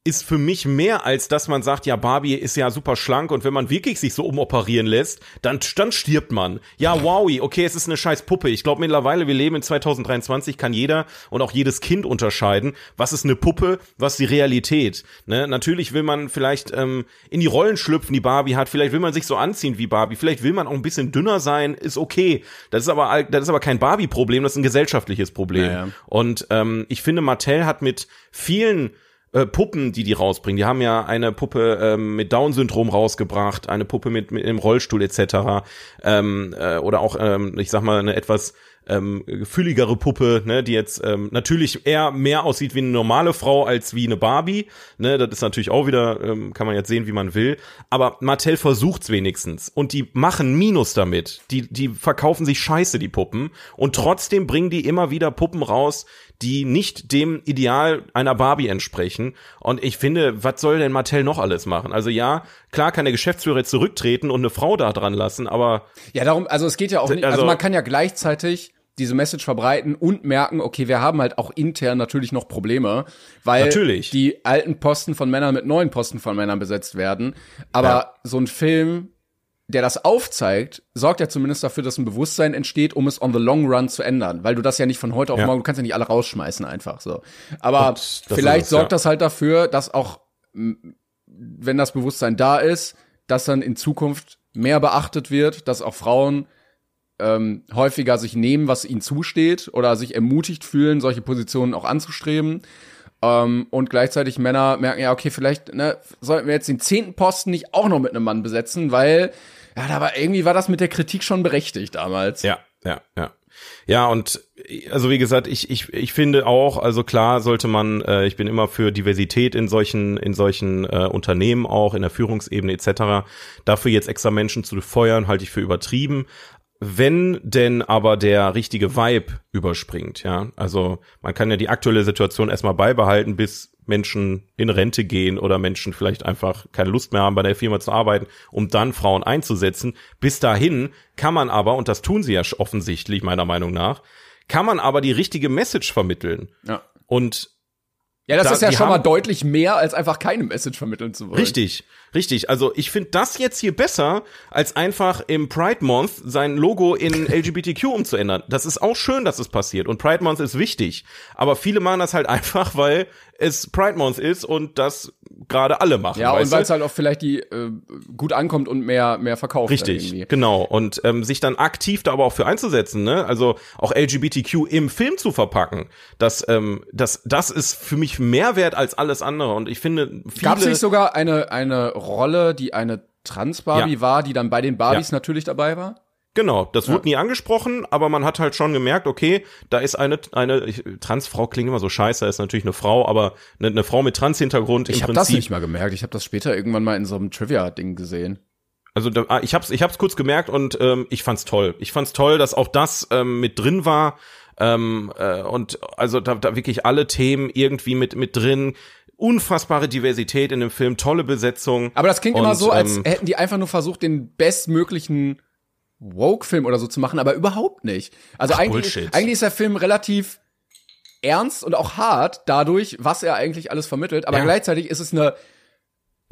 ist für mich mehr als dass man sagt, ja, Barbie ist ja super schlank und wenn man wirklich sich so umoperieren lässt, dann, dann stirbt man. Ja, wowi, okay, es ist eine scheiß Puppe. Ich glaube mittlerweile, wir leben in 2023, kann jeder und auch jedes Kind unterscheiden, was ist eine Puppe, was die Realität. Ne? Natürlich will man vielleicht ähm, in die Rollen schlüpfen, die Barbie hat, vielleicht will man sich so anziehen wie Barbie, vielleicht will man auch ein bisschen dünner sein, ist okay. Das ist aber, das ist aber kein Barbie-Problem, das ist ein gesellschaftliches Problem. Naja. Und ähm, ich finde, Mattel hat mit vielen äh, Puppen, die die rausbringen. Die haben ja eine Puppe ähm, mit Down-Syndrom rausgebracht, eine Puppe mit, mit im Rollstuhl etc. Ähm, äh, oder auch, ähm, ich sag mal, eine etwas ähm, fülligere Puppe, ne, die jetzt ähm, natürlich eher mehr aussieht wie eine normale Frau als wie eine Barbie. Ne, das ist natürlich auch wieder, ähm, kann man jetzt sehen, wie man will. Aber Mattel versucht's wenigstens und die machen Minus damit. Die, die verkaufen sich scheiße, die Puppen. Und trotzdem bringen die immer wieder Puppen raus, die nicht dem Ideal einer Barbie entsprechen. Und ich finde, was soll denn Mattel noch alles machen? Also ja, klar kann der Geschäftsführer jetzt zurücktreten und eine Frau da dran lassen, aber Ja, darum, also es geht ja auch nicht, also, Also- man kann ja gleichzeitig diese Message verbreiten und merken, okay, wir haben halt auch intern natürlich noch Probleme, weil Natürlich. die alten Posten von Männern mit neuen Posten von Männern besetzt werden. Aber Ja. so ein Film, der das aufzeigt, sorgt ja zumindest dafür, dass ein Bewusstsein entsteht, um es on the long run zu ändern, weil du das ja nicht von heute auf Ja. morgen, du kannst ja nicht alle rausschmeißen einfach so. Aber das vielleicht es, sorgt ja. das halt dafür, dass auch wenn das Bewusstsein da ist, dass dann in Zukunft mehr beachtet wird, dass auch Frauen ähm, häufiger sich nehmen, was ihnen zusteht oder sich ermutigt fühlen, solche Positionen auch anzustreben. Ähm, und gleichzeitig Männer merken, ja, okay, vielleicht ne, sollten wir jetzt den zehnten Posten nicht auch noch mit einem Mann besetzen, weil ja, da war irgendwie war das mit der Kritik schon berechtigt damals. Ja, ja, ja. Ja, und also wie gesagt, ich, ich, ich finde auch, also klar sollte man, äh, ich bin immer für Diversität in solchen, in solchen äh, Unternehmen auch, in der Führungsebene etc. Dafür jetzt extra Menschen zu feuern, halte ich für übertrieben. Wenn denn aber der richtige Vibe überspringt, ja. Also man kann ja die aktuelle Situation erstmal beibehalten, bis Menschen in Rente gehen oder Menschen vielleicht einfach keine Lust mehr haben, bei der Firma zu arbeiten, um dann Frauen einzusetzen. Bis dahin kann man aber, und das tun sie ja offensichtlich meiner Meinung nach, kann man aber die richtige Message vermitteln. Ja. Und Ja, das Da- ist ja schon mal deutlich mehr, als einfach keine Message vermitteln zu wollen. Richtig, richtig. Also ich finde das jetzt hier besser, als einfach im Pride Month sein Logo in LGBTQ umzuändern. Das ist auch schön, dass es passiert. Und Pride Month ist wichtig. Aber viele machen das halt einfach, weil es Pride Month ist und das gerade alle machen. Ja, und weil es halt auch vielleicht die äh, gut ankommt und mehr mehr verkauft. Richtig, genau. Und ähm, sich dann aktiv da aber auch für einzusetzen, ne? Also auch LGBTQ im Film zu verpacken. Das, ähm, das, das ist für mich mehr wert als alles andere. Und ich finde, viele. Gab es nicht sogar eine, eine Rolle, die eine Trans-Barbie Ja. war, die dann bei den Barbies Ja. natürlich dabei war? Genau, das wurde nie angesprochen, aber man hat halt schon gemerkt, okay, da ist eine eine ich, Transfrau klingt immer so scheiße, ist natürlich eine Frau, aber eine, eine Frau mit Trans-Hintergrund im Ich habe Prinzip. das nicht mal gemerkt. Ich habe das später irgendwann mal in so einem Trivia-Ding gesehen. Also da, ah, ich hab's ich hab's kurz gemerkt und ähm, ich fand's toll. Ich fand's toll, dass auch das ähm, mit drin war ähm, äh, und also da, da wirklich alle Themen irgendwie mit mit drin. Unfassbare Diversität in dem Film, tolle Besetzung. Aber das klingt Und, immer so, als ähm, hätten die einfach nur versucht, den bestmöglichen Woke-Film oder so zu machen, aber überhaupt nicht. Also eigentlich, Bullshit. eigentlich ist der Film relativ ernst und auch hart dadurch, was er eigentlich alles vermittelt, aber Ja. gleichzeitig ist es eine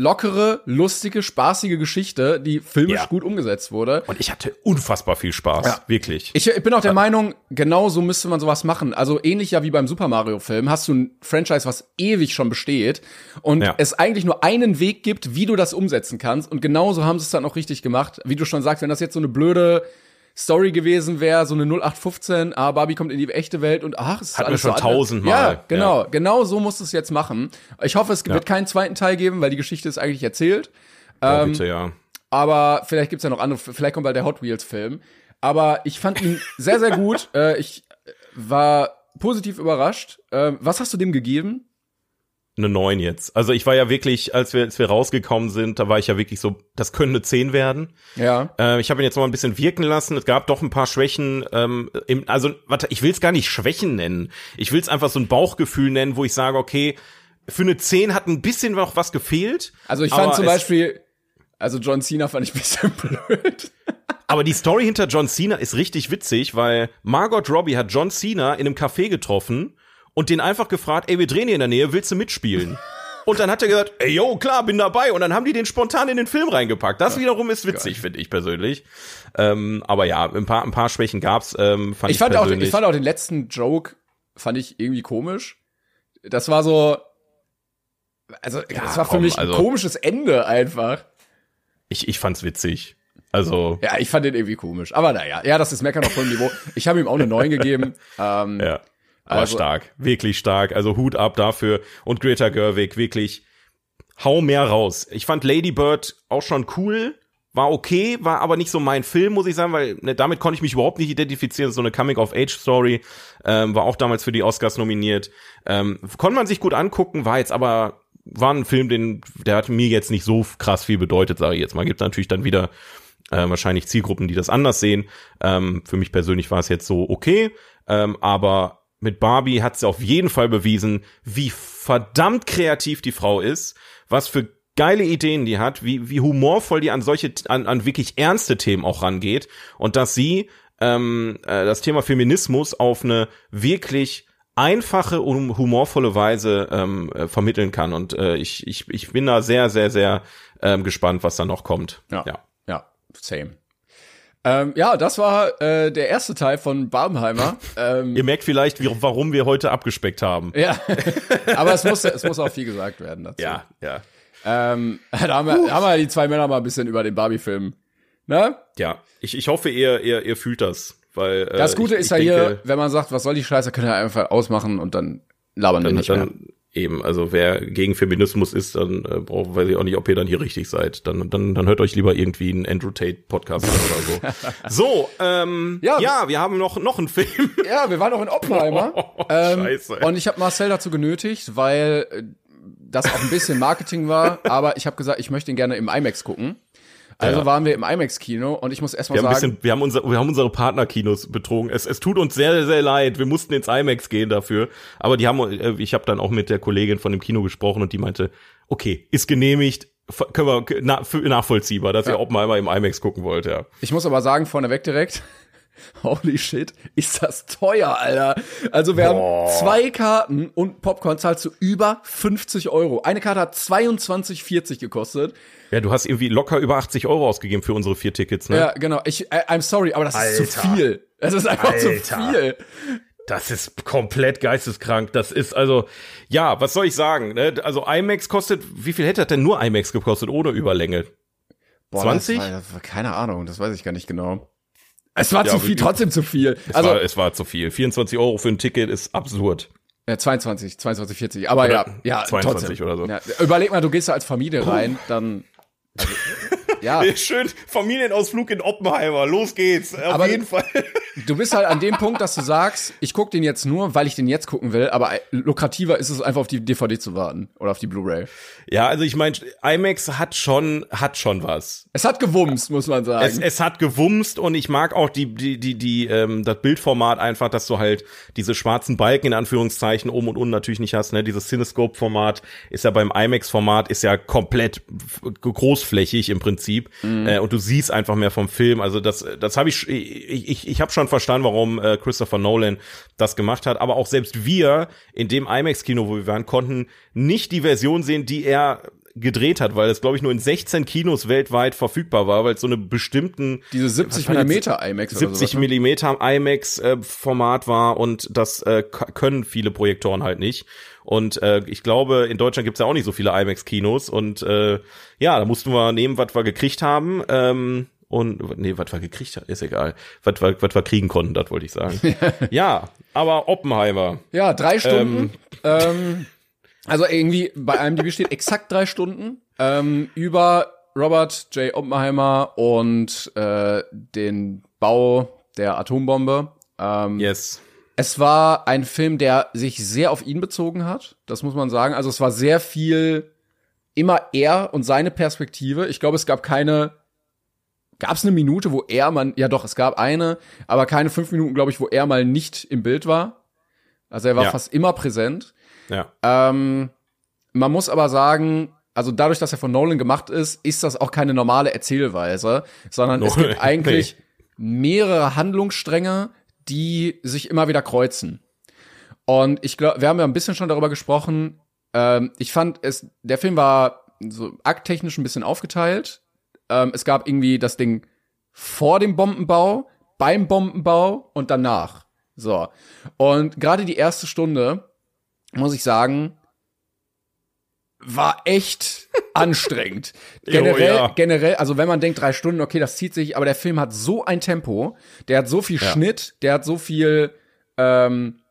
lockere, lustige, spaßige Geschichte, die filmisch Ja. gut umgesetzt wurde. Und ich hatte unfassbar viel Spaß, Ja. wirklich. Ich, ich bin auch der Meinung, genau so müsste man sowas machen. Also ähnlich ja wie beim Super Mario Film hast du ein Franchise, was ewig schon besteht und Ja. es eigentlich nur einen Weg gibt, wie du das umsetzen kannst. Und genauso haben sie es dann auch richtig gemacht. Wie du schon sagst, wenn das jetzt so eine blöde Story gewesen wäre, so eine 0815, ah, Barbie kommt in die echte Welt und ach, es ist Hatten alles schon so tausendmal. Ja, genau, Ja. genau so musst du es jetzt machen. Ich hoffe, es wird keinen zweiten Teil geben, weil die Geschichte ist eigentlich erzählt. Ähm, bitte, ja. Aber vielleicht gibt's ja noch andere, vielleicht kommt bald der Hot Wheels Film. Aber ich fand ihn sehr, sehr gut. äh, ich war positiv überrascht. Äh, was hast du dem gegeben? Eine 9 jetzt. Also ich war ja wirklich, als wir, als wir rausgekommen sind, da war ich ja wirklich so, das könnte eine 10 werden. Ja. Äh, ich habe ihn jetzt noch mal ein bisschen wirken lassen. Es gab doch ein paar Schwächen. Ähm, im, also, warte, ich will es gar nicht Schwächen nennen. Ich will es einfach so ein Bauchgefühl nennen, wo ich sage, okay, für eine 10 hat ein bisschen noch was gefehlt. Also ich fand zum Beispiel, also John Cena fand ich ein bisschen blöd. Aber die Story hinter John Cena ist richtig witzig, weil Margot Robbie hat John Cena in einem Café getroffen und den einfach gefragt, ey, wir drehen hier in der Nähe, willst du mitspielen? Und dann hat er gesagt, ey, yo, klar, bin dabei. Und dann haben die den spontan in den Film reingepackt. Das wiederum ist witzig, finde ich persönlich. Ähm, aber ja, ein paar, ein paar Schwächen gab's. Ähm, fand ich, Ich fand, auch, persönlich. ich fand auch den letzten Joke, fand ich irgendwie komisch. Das war so, also das war für komm, mich ein also- komisches Ende einfach. ich, ich fand's witzig. Also, Ja, ich fand den irgendwie komisch. Aber naja, ja, das ist Meckern auf hohem Niveau. Ich habe ihm auch eine 9 gegeben. Ähm, ja. Aber Also- stark, wirklich stark. Also Hut ab dafür. Und Greta Gerwig, wirklich, hau mehr raus. Ich fand Lady Bird auch schon cool, war okay, war aber nicht so mein Film, muss ich sagen, weil ne, damit konnte ich mich überhaupt nicht identifizieren. So eine Coming-of-Age-Story ähm, war auch damals für die Oscars nominiert. Ähm, konnte man sich gut angucken, war jetzt aber war ein Film, den der hat mir jetzt nicht so krass viel bedeutet, sage ich jetzt mal. Gibt natürlich dann wieder äh, wahrscheinlich Zielgruppen, die das anders sehen. Ähm, für mich persönlich war es jetzt so okay, ähm, aber mit Barbie hat sie auf jeden Fall bewiesen, wie verdammt kreativ die Frau ist, was für geile Ideen die hat, wie, wie humorvoll die an solche, an, an wirklich ernste Themen auch rangeht und dass sie ähm, äh, das Thema Feminismus auf eine wirklich einfache und humorvolle Weise ähm, äh, vermitteln kann. Und äh, ich, ich, ich bin da sehr, sehr, sehr ähm, gespannt, was da noch kommt. Ja. Ja, ja same. Ähm, ja, das war äh, der erste Teil von Barbenheimer. Ähm, Ihr merkt vielleicht, wie, warum wir heute abgespeckt haben. Ja, aber es muss, es muss auch viel gesagt werden dazu. Ja, ja. Ähm, da haben wir, haben wir die zwei Männer mal ein bisschen über den Barbie-Film. Ne? Ja, ich, ich hoffe, ihr, ihr, ihr fühlt das. Weil, äh, das Gute ich, ist ja hier, wenn man sagt, was soll die Scheiße, können wir einfach ausmachen und dann labern wir nicht dann, mehr. Eben, also wer gegen Feminismus ist, dann äh, braucht, weiß ich auch nicht, ob ihr dann hier richtig seid. Dann, dann, dann hört euch lieber irgendwie einen Andrew Tate Podcast oder so. so, ähm, ja, ja, wir haben noch noch einen Film. Ja, wir waren noch in Oppenheimer. Oh, ähm, Scheiße. Und ich habe Marcel dazu genötigt, weil äh, das auch ein bisschen Marketing war, aber ich habe gesagt, ich möchte ihn gerne im IMAX gucken. Also ja. waren wir im IMAX-Kino und ich muss erstmal sagen. Bisschen, wir, haben unser, wir haben unsere Partnerkinos betrogen. Es, es tut uns sehr, sehr leid. Wir mussten ins IMAX gehen dafür. Aber die haben, äh, ich habe dann auch mit der Kollegin von dem Kino gesprochen und die meinte, okay, ist genehmigt, können wir nachvollziehbar, dass ja. ihr auch mal im IMAX gucken wollt, ja. Ich muss aber sagen, vorneweg direkt, Holy shit, ist das teuer, Alter. Also wir Boah. haben zwei Karten und Popcorn zahlst du über 50 Euro. Eine Karte hat 22,40 gekostet. Ja, du hast irgendwie locker über 80 Euro ausgegeben für unsere vier Tickets, ne? Ja, genau. Ich, I, I'm sorry, aber das Alter. ist zu viel. Es ist einfach Alter. zu viel. Das ist komplett geisteskrank. Das ist also, ja, was soll ich sagen? Ne? Also IMAX kostet, wie viel hätte das denn nur IMAX gekostet ohne Überlänge? Boah, 20? War, keine Ahnung, das weiß ich gar nicht genau. Es war ja, zu viel, trotzdem zu viel. Es also war, es war zu viel. 24 Euro für ein Ticket ist absurd. Ja, 22, 22, 40. Aber oder ja, ja, 22 trotzdem. oder so. Ja, überleg mal, du gehst da als Familie rein, dann also, ja. Schön Familienausflug in Oppenheimer. Los geht's. Auf aber jeden Fall. Du bist halt an dem Punkt, dass du sagst, ich guck den jetzt nur, weil ich den jetzt gucken will, aber lukrativer ist es einfach auf die DVD zu warten oder auf die Blu-ray. Ja, also ich meine, IMAX hat schon hat schon was. Es hat gewumst, muss man sagen. Es, es hat gewumst und ich mag auch die die die die ähm, das Bildformat einfach, dass du halt diese schwarzen Balken in Anführungszeichen oben und unten natürlich nicht hast, ne? Dieses Cinescope Format ist ja beim IMAX Format ist ja komplett großflächig im Prinzip mhm. äh, und du siehst einfach mehr vom Film. Also das das habe ich ich ich, ich habe schon verstanden, warum äh, Christopher Nolan das gemacht hat, aber auch selbst wir in dem IMAX-Kino, wo wir waren, konnten nicht die Version sehen, die er gedreht hat, weil es glaube ich nur in 16 Kinos weltweit verfügbar war, weil es so eine bestimmten diese 70 Millimeter IMAX 70 Millimeter IMAX äh, Format war und das äh, können viele Projektoren halt nicht und äh, ich glaube in Deutschland gibt's ja auch nicht so viele IMAX Kinos und äh, ja da mussten wir nehmen was wir gekriegt haben ähm, und nee, was wir gekriegt haben, ist egal. Was, was, was wir kriegen konnten, das wollte ich sagen. ja, aber Oppenheimer. Ja, drei Stunden. Ähm, ähm, also irgendwie bei einem, die besteht exakt drei Stunden ähm, über Robert J. Oppenheimer und äh, den Bau der Atombombe. Ähm, yes. Es war ein Film, der sich sehr auf ihn bezogen hat. Das muss man sagen. Also es war sehr viel immer er und seine Perspektive. Ich glaube, es gab keine Gab es eine Minute, wo er man, ja doch, es gab eine, aber keine fünf Minuten, glaube ich, wo er mal nicht im Bild war. Also er war ja. fast immer präsent. Ja. Ähm, man muss aber sagen, also dadurch, dass er von Nolan gemacht ist, ist das auch keine normale Erzählweise, sondern no, es gibt eigentlich nee. mehrere Handlungsstränge, die sich immer wieder kreuzen. Und ich glaube, wir haben ja ein bisschen schon darüber gesprochen. Ähm, ich fand es, der Film war so akttechnisch ein bisschen aufgeteilt. Ähm, es gab irgendwie das Ding vor dem Bombenbau, beim Bombenbau und danach. So. Und gerade die erste Stunde, muss ich sagen, war echt anstrengend. Generell, jo, ja. generell, also wenn man denkt drei Stunden, okay, das zieht sich, aber der Film hat so ein Tempo, der hat so viel ja. Schnitt, der hat so viel ähm,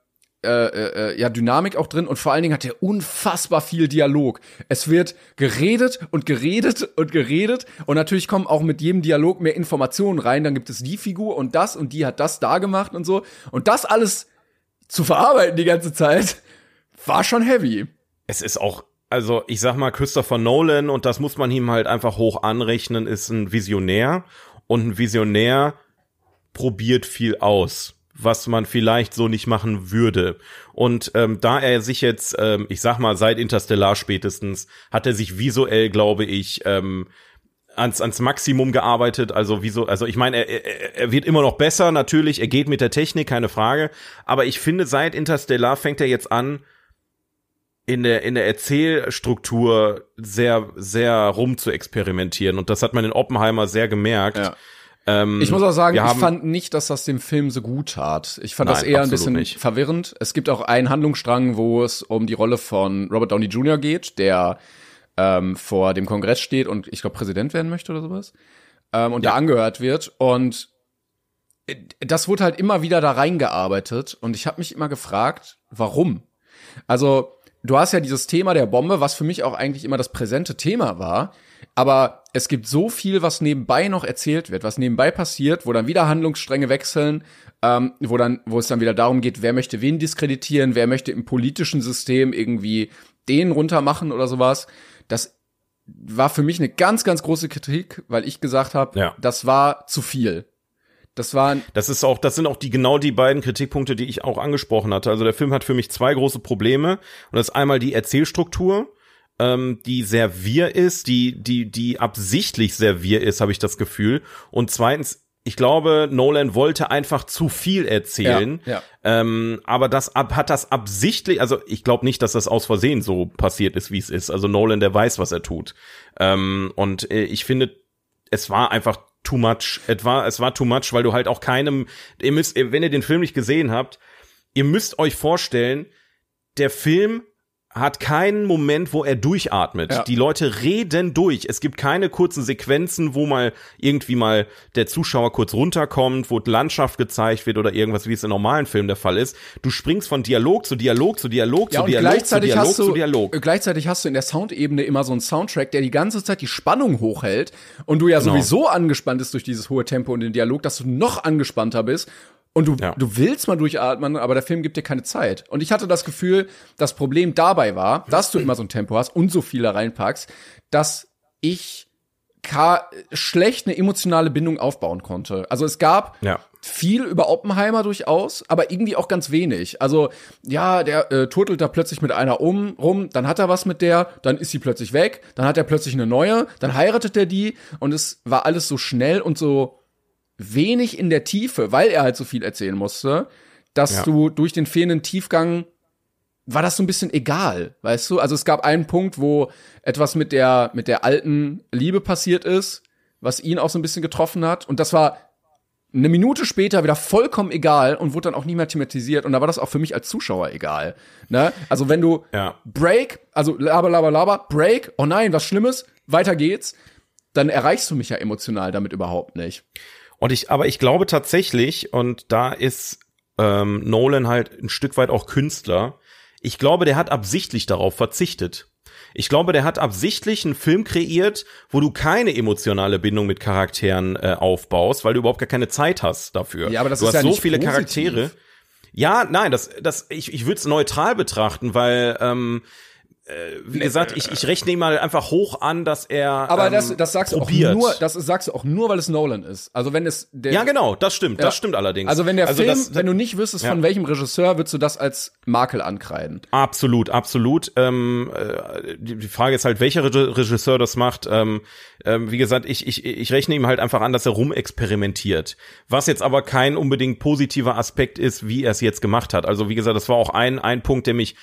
äh, äh, ja Dynamik auch drin und vor allen Dingen hat er unfassbar viel Dialog. Es wird geredet und geredet und geredet und natürlich kommen auch mit jedem Dialog mehr Informationen rein. Dann gibt es die Figur und das und die hat das da gemacht und so und das alles zu verarbeiten die ganze Zeit war schon heavy. Es ist auch also ich sag mal, Christopher Nolan, und das muss man ihm halt einfach hoch anrechnen, ist ein Visionär. Und ein Visionär probiert viel aus was man vielleicht so nicht machen würde. Und ähm, da er sich jetzt, ähm, ich sag mal, seit Interstellar spätestens, hat er sich visuell, glaube ich, ähm, ans, ans Maximum gearbeitet. Also wieso, also ich meine, er, er, er wird immer noch besser, natürlich, er geht mit der Technik, keine Frage. Aber ich finde, seit Interstellar fängt er jetzt an, in der, in der Erzählstruktur sehr, sehr rum zu experimentieren. Und das hat man in Oppenheimer sehr gemerkt. Ja ähm, ich muss auch sagen, ich fand nicht, dass das dem Film so gut tat. Ich fand Nein, das eher ein bisschen nicht. verwirrend. Es gibt auch einen Handlungsstrang, wo es um die Rolle von Robert Downey Jr. geht, der ähm, vor dem Kongress steht und ich glaube Präsident werden möchte oder sowas. Ähm, und ja. da angehört wird. Und äh, das wurde halt immer wieder da reingearbeitet. Und ich habe mich immer gefragt, warum? Also, du hast ja dieses Thema der Bombe, was für mich auch eigentlich immer das präsente Thema war. Aber es gibt so viel, was nebenbei noch erzählt wird, was nebenbei passiert, wo dann wieder Handlungsstränge wechseln, ähm, wo dann, wo es dann wieder darum geht, wer möchte wen diskreditieren, wer möchte im politischen System irgendwie den runtermachen oder sowas. Das war für mich eine ganz, ganz große Kritik, weil ich gesagt habe, ja. das war zu viel. Das waren. Das ist auch, das sind auch die genau die beiden Kritikpunkte, die ich auch angesprochen hatte. Also der Film hat für mich zwei große Probleme und das ist einmal die Erzählstruktur ähm, die sehr wir ist, die, die, die absichtlich sehr wir ist, habe ich das Gefühl. Und zweitens, ich glaube, Nolan wollte einfach zu viel erzählen. Ja, ja. Ähm, aber das ab, hat das absichtlich, also ich glaube nicht, dass das aus Versehen so passiert ist, wie es ist. Also Nolan, der weiß, was er tut. Ähm, und äh, ich finde, es war einfach too much. Es war, es war too much, weil du halt auch keinem, ihr müsst, wenn ihr den Film nicht gesehen habt, ihr müsst euch vorstellen, der Film hat keinen Moment, wo er durchatmet. Ja. Die Leute reden durch. Es gibt keine kurzen Sequenzen, wo mal irgendwie mal der Zuschauer kurz runterkommt, wo Landschaft gezeigt wird oder irgendwas, wie es in normalen Filmen der Fall ist. Du springst von Dialog zu Dialog zu Dialog ja, zu Dialog gleichzeitig zu Dialog hast du, zu Dialog. Gleichzeitig hast du in der Soundebene immer so einen Soundtrack, der die ganze Zeit die Spannung hochhält und du ja genau. sowieso angespannt bist durch dieses hohe Tempo und den Dialog, dass du noch angespannter bist und du, ja. du willst mal durchatmen, aber der Film gibt dir keine Zeit. Und ich hatte das Gefühl, das Problem dabei war, dass du immer so ein Tempo hast und so viel da reinpackst, dass ich schlecht eine emotionale Bindung aufbauen konnte. Also es gab ja. viel über Oppenheimer durchaus, aber irgendwie auch ganz wenig. Also ja, der äh, turtelt da plötzlich mit einer um rum, dann hat er was mit der, dann ist sie plötzlich weg, dann hat er plötzlich eine neue, dann heiratet er die und es war alles so schnell und so wenig in der Tiefe, weil er halt so viel erzählen musste, dass ja. du durch den fehlenden Tiefgang war das so ein bisschen egal, weißt du? Also es gab einen Punkt, wo etwas mit der mit der alten Liebe passiert ist, was ihn auch so ein bisschen getroffen hat und das war eine Minute später wieder vollkommen egal und wurde dann auch nie mehr thematisiert und da war das auch für mich als Zuschauer egal. Ne? Also wenn du ja. Break, also laber, laber, laber, Break, oh nein, was Schlimmes, weiter geht's, dann erreichst du mich ja emotional damit überhaupt nicht. Und ich, aber ich glaube tatsächlich, und da ist ähm, Nolan halt ein Stück weit auch Künstler, ich glaube, der hat absichtlich darauf verzichtet. Ich glaube, der hat absichtlich einen Film kreiert, wo du keine emotionale Bindung mit Charakteren äh, aufbaust, weil du überhaupt gar keine Zeit hast dafür. Ja, aber das du ist hast ja so viele positiv. Charaktere. Ja, nein, das, das, ich, ich würde es neutral betrachten, weil ähm, äh, wie gesagt, ich, ich rechne ihm mal einfach hoch an, dass er. Aber ähm, das, das sagst probiert. du auch nur, das sagst du auch nur, weil es Nolan ist. Also wenn es der. Ja, genau, das stimmt, ja. das stimmt allerdings. Also wenn der also Film, das, wenn du nicht wüsstest, ja. von welchem Regisseur, würdest du das als Makel ankreiden. Absolut, absolut. Ähm, äh, die, die Frage ist halt, welcher Regisseur das macht. Ähm, ähm, wie gesagt, ich, ich, ich rechne ihm halt einfach an, dass er rumexperimentiert. Was jetzt aber kein unbedingt positiver Aspekt ist, wie er es jetzt gemacht hat. Also wie gesagt, das war auch ein, ein Punkt, der mich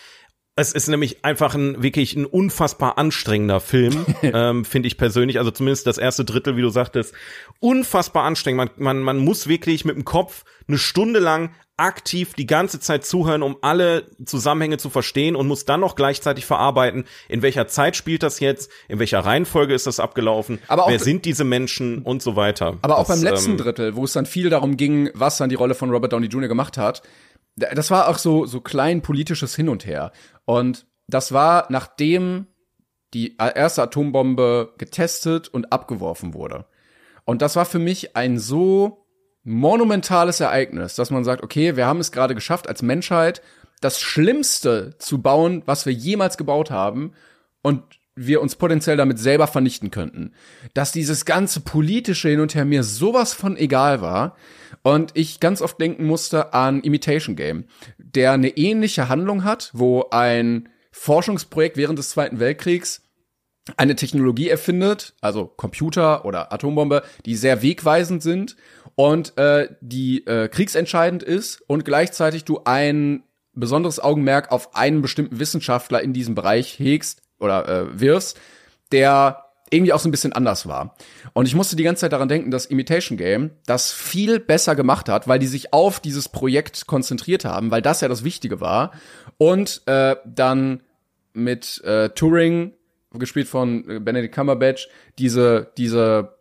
es ist nämlich einfach ein wirklich ein unfassbar anstrengender Film, ähm, finde ich persönlich. Also zumindest das erste Drittel, wie du sagtest, unfassbar anstrengend. Man, man, man muss wirklich mit dem Kopf eine Stunde lang aktiv die ganze Zeit zuhören, um alle Zusammenhänge zu verstehen und muss dann noch gleichzeitig verarbeiten, in welcher Zeit spielt das jetzt, in welcher Reihenfolge ist das abgelaufen, aber wer sind diese Menschen und so weiter. Aber auch das, beim letzten ähm, Drittel, wo es dann viel darum ging, was dann die Rolle von Robert Downey Jr. gemacht hat, das war auch so, so klein politisches Hin und Her. Und das war, nachdem die erste Atombombe getestet und abgeworfen wurde. Und das war für mich ein so monumentales Ereignis, dass man sagt, okay, wir haben es gerade geschafft als Menschheit, das Schlimmste zu bauen, was wir jemals gebaut haben. Und wir uns potenziell damit selber vernichten könnten. Dass dieses ganze politische Hin und Her mir sowas von egal war und ich ganz oft denken musste an Imitation Game, der eine ähnliche Handlung hat, wo ein Forschungsprojekt während des Zweiten Weltkriegs eine Technologie erfindet, also Computer oder Atombombe, die sehr wegweisend sind und äh, die äh, kriegsentscheidend ist und gleichzeitig du ein besonderes Augenmerk auf einen bestimmten Wissenschaftler in diesem Bereich hegst oder äh, wirfst, der irgendwie auch so ein bisschen anders war. Und ich musste die ganze Zeit daran denken, dass Imitation Game das viel besser gemacht hat, weil die sich auf dieses Projekt konzentriert haben, weil das ja das Wichtige war. Und äh, dann mit äh, Turing gespielt von äh, Benedict Cumberbatch, diese, diese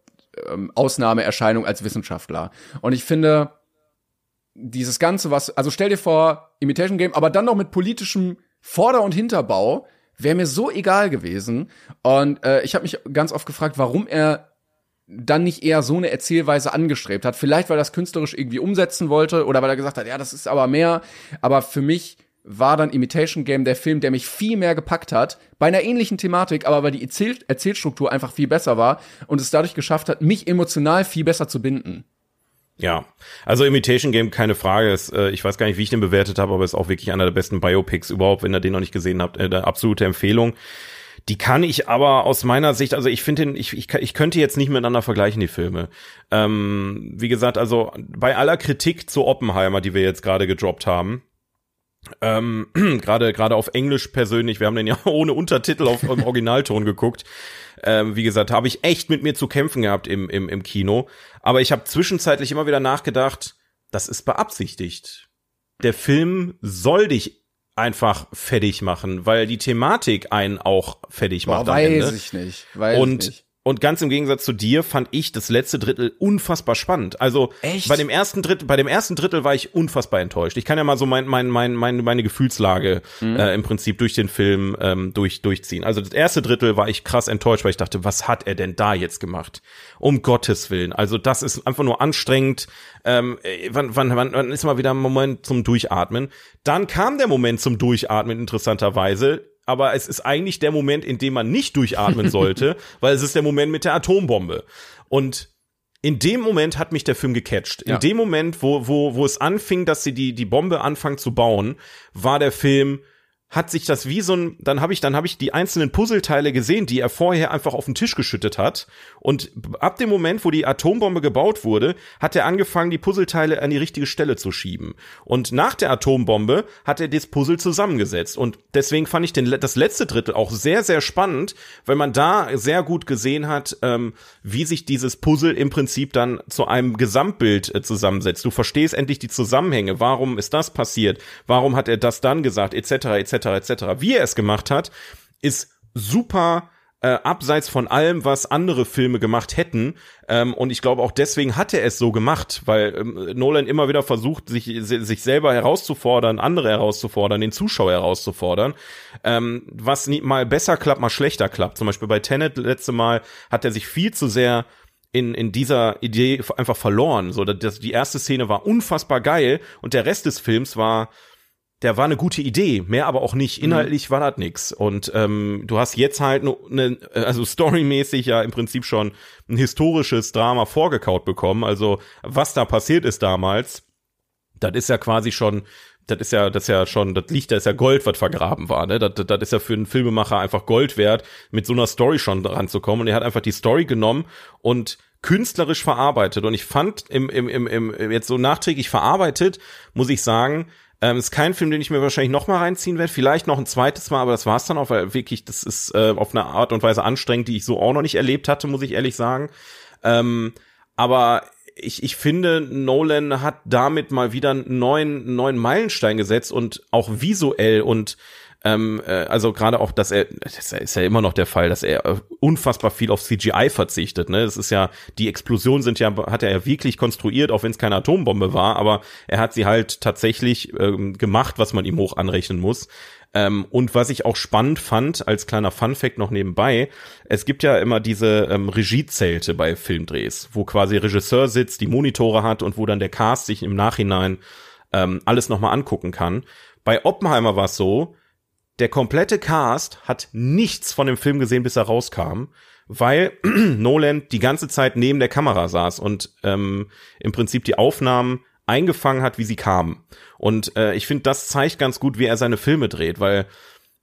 ähm, Ausnahmeerscheinung als Wissenschaftler. Und ich finde, dieses Ganze, was, also stell dir vor, Imitation Game, aber dann noch mit politischem Vorder- und Hinterbau, wäre mir so egal gewesen. Und äh, ich habe mich ganz oft gefragt, warum er dann nicht eher so eine Erzählweise angestrebt hat. Vielleicht, weil er das künstlerisch irgendwie umsetzen wollte oder weil er gesagt hat, ja, das ist aber mehr. Aber für mich war dann Imitation Game der Film, der mich viel mehr gepackt hat, bei einer ähnlichen Thematik, aber weil die Erzähl Erzählstruktur einfach viel besser war und es dadurch geschafft hat, mich emotional viel besser zu binden. Ja, also Imitation Game, keine Frage. Ist, äh, ich weiß gar nicht, wie ich den bewertet habe, aber ist auch wirklich einer der besten Biopics überhaupt, wenn ihr den noch nicht gesehen habt. Äh, eine absolute Empfehlung. Die kann ich aber aus meiner Sicht, also ich finde den, ich, ich, ich könnte jetzt nicht miteinander vergleichen, die Filme. Ähm, wie gesagt, also bei aller Kritik zu Oppenheimer, die wir jetzt gerade gedroppt haben, ähm, gerade gerade auf Englisch persönlich, wir haben den ja ohne Untertitel auf im Originalton geguckt. Ähm, wie gesagt, habe ich echt mit mir zu kämpfen gehabt im, im, im Kino. Aber ich habe zwischenzeitlich immer wieder nachgedacht, das ist beabsichtigt. Der Film soll dich einfach fertig machen, weil die Thematik einen auch fertig macht. Boah, weiß ich nicht. Weiß und ich nicht. Und ganz im Gegensatz zu dir fand ich das letzte Drittel unfassbar spannend. Also Echt? bei dem ersten Drittel, bei dem ersten Drittel war ich unfassbar enttäuscht. Ich kann ja mal so mein, mein, mein, mein, meine Gefühlslage Mhm. äh, im Prinzip durch den Film ähm, durch, durchziehen. Also das erste Drittel war ich krass enttäuscht, weil ich dachte, was hat er denn da jetzt gemacht? Um Gottes Willen. Also das ist einfach nur anstrengend. Ähm, äh, wann, wann, wann, wann ist mal wieder ein Moment zum Durchatmen? Dann kam der Moment zum Durchatmen interessanterweise aber es ist eigentlich der Moment, in dem man nicht durchatmen sollte, weil es ist der Moment mit der Atombombe. Und in dem Moment hat mich der Film gecatcht. In Ja. dem Moment, wo, wo, wo es anfing, dass sie die, die Bombe anfangen zu bauen, war der Film, hat sich das wie so ein, dann habe ich, dann habe ich die einzelnen Puzzleteile gesehen, die er vorher einfach auf den Tisch geschüttet hat. Und ab dem Moment, wo die Atombombe gebaut wurde, hat er angefangen, die Puzzleteile an die richtige Stelle zu schieben. Und nach der Atombombe hat er das Puzzle zusammengesetzt. Und deswegen fand ich den, das letzte Drittel auch sehr, sehr spannend, weil man da sehr gut gesehen hat, ähm, wie sich dieses Puzzle im Prinzip dann zu einem Gesamtbild äh, zusammensetzt. Du verstehst endlich die Zusammenhänge. Warum ist das passiert? Warum hat er das dann gesagt? Etc. etc. etc. Wie er es gemacht hat, ist super äh, abseits von allem, was andere Filme gemacht hätten. Ähm, und ich glaube auch deswegen hat er es so gemacht, weil ähm, Nolan immer wieder versucht, sich, sich selber herauszufordern, andere herauszufordern, den Zuschauer herauszufordern. Ähm, was nie, mal besser klappt, mal schlechter klappt. Zum Beispiel bei Tenet letzte Mal hat er sich viel zu sehr in, in dieser Idee einfach verloren. So, das, die erste Szene war unfassbar geil und der Rest des Films war der war eine gute Idee, mehr aber auch nicht. Inhaltlich war das nix. Und ähm, du hast jetzt halt ne, ne, also storymäßig ja im Prinzip schon ein historisches Drama vorgekaut bekommen. Also was da passiert ist damals, das ist ja quasi schon, das ist ja, das ist ja schon, das liegt, das ist ja Gold, was vergraben war, ne? Das, das, das ist ja für einen Filmemacher einfach Gold wert, mit so einer Story schon ranzukommen. Und er hat einfach die Story genommen und künstlerisch verarbeitet. Und ich fand im, im, im, im jetzt so nachträglich verarbeitet, muss ich sagen, ähm, ist kein Film, den ich mir wahrscheinlich noch mal reinziehen werde. Vielleicht noch ein zweites Mal, aber das war's dann auch, weil wirklich, das ist äh, auf eine Art und Weise anstrengend, die ich so auch noch nicht erlebt hatte, muss ich ehrlich sagen. Ähm, aber ich, ich finde, Nolan hat damit mal wieder einen neuen, neuen Meilenstein gesetzt und auch visuell und ähm, äh, also gerade auch, dass er, das ist ja immer noch der Fall, dass er äh, unfassbar viel auf CGI verzichtet. Ne, das ist ja die Explosionen sind ja hat er ja wirklich konstruiert, auch wenn es keine Atombombe war, aber er hat sie halt tatsächlich ähm, gemacht, was man ihm hoch anrechnen muss. Ähm, und was ich auch spannend fand, als kleiner Fun-Fact noch nebenbei, es gibt ja immer diese ähm, Regiezelte bei Filmdrehs, wo quasi Regisseur sitzt, die Monitore hat und wo dann der Cast sich im Nachhinein ähm, alles nochmal angucken kann. Bei Oppenheimer war es so, der komplette Cast hat nichts von dem Film gesehen, bis er rauskam, weil Nolan die ganze Zeit neben der Kamera saß und ähm, im Prinzip die Aufnahmen eingefangen hat, wie sie kamen. Und äh, ich finde, das zeigt ganz gut, wie er seine Filme dreht, weil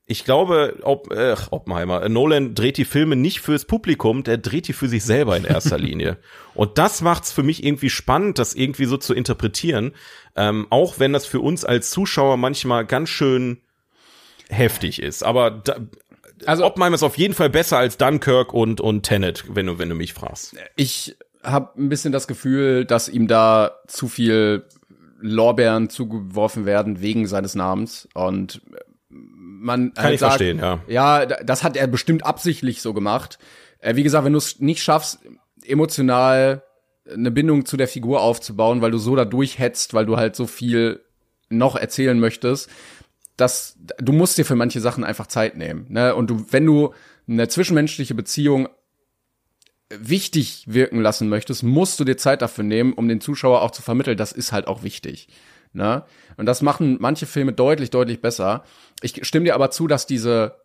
ich glaube, Op äh, Oppenheimer, Nolan dreht die Filme nicht fürs Publikum, der dreht die für sich selber in erster Linie. Und das macht's für mich irgendwie spannend, das irgendwie so zu interpretieren, ähm, auch wenn das für uns als Zuschauer manchmal ganz schön heftig ist. Aber da, also Oppenheimer ist auf jeden Fall besser als Dunkirk und und Tenet, wenn du wenn du mich fragst. Ich habe ein bisschen das Gefühl, dass ihm da zu viel Lorbeeren zugeworfen werden wegen seines Namens und man kann halt ich sagt, verstehen, ja. Ja, das hat er bestimmt absichtlich so gemacht. Äh, wie gesagt, wenn du es nicht schaffst, emotional eine Bindung zu der Figur aufzubauen, weil du so da durchhetzt, weil du halt so viel noch erzählen möchtest, dass du musst dir für manche Sachen einfach Zeit nehmen. Ne? Und du, wenn du eine zwischenmenschliche Beziehung wichtig wirken lassen möchtest, musst du dir Zeit dafür nehmen, um den Zuschauer auch zu vermitteln. Das ist halt auch wichtig. Ne? Und das machen manche Filme deutlich, deutlich besser. Ich stimme dir aber zu, dass diese,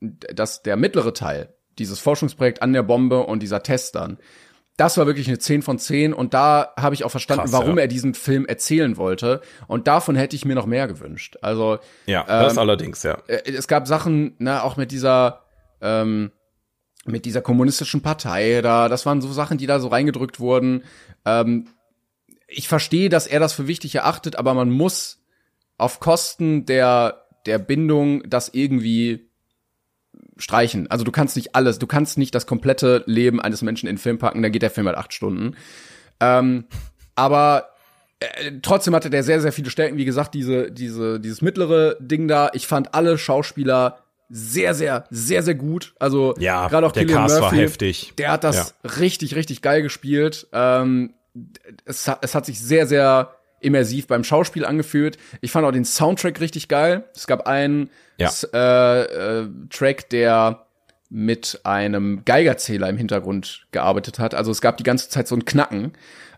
dass der mittlere Teil, dieses Forschungsprojekt an der Bombe und dieser Test dann, das war wirklich eine 10 von 10 und da habe ich auch verstanden, Krass, warum ja. er diesen Film erzählen wollte und davon hätte ich mir noch mehr gewünscht. Also ja, das ähm, allerdings ja. Äh, es gab Sachen, ne, auch mit dieser ähm, mit dieser kommunistischen Partei da, das waren so Sachen, die da so reingedrückt wurden. Ähm, ich verstehe, dass er das für wichtig erachtet, aber man muss auf Kosten der der Bindung das irgendwie streichen. Also du kannst nicht alles, du kannst nicht das komplette Leben eines Menschen in den Film packen, dann geht der Film halt acht Stunden. Ähm, aber äh, trotzdem hatte der sehr, sehr viele Stärken. Wie gesagt, diese, diese, dieses mittlere Ding da. Ich fand alle Schauspieler sehr, sehr, sehr, sehr gut. Also ja, gerade auch der Cast Murphy, war heftig. Der hat das ja. richtig, richtig geil gespielt. Ähm, es, es hat sich sehr, sehr immersiv beim Schauspiel angefühlt. Ich fand auch den Soundtrack richtig geil. Es gab einen ja. äh, äh, Track, der mit einem Geigerzähler im Hintergrund gearbeitet hat. Also es gab die ganze Zeit so ein Knacken,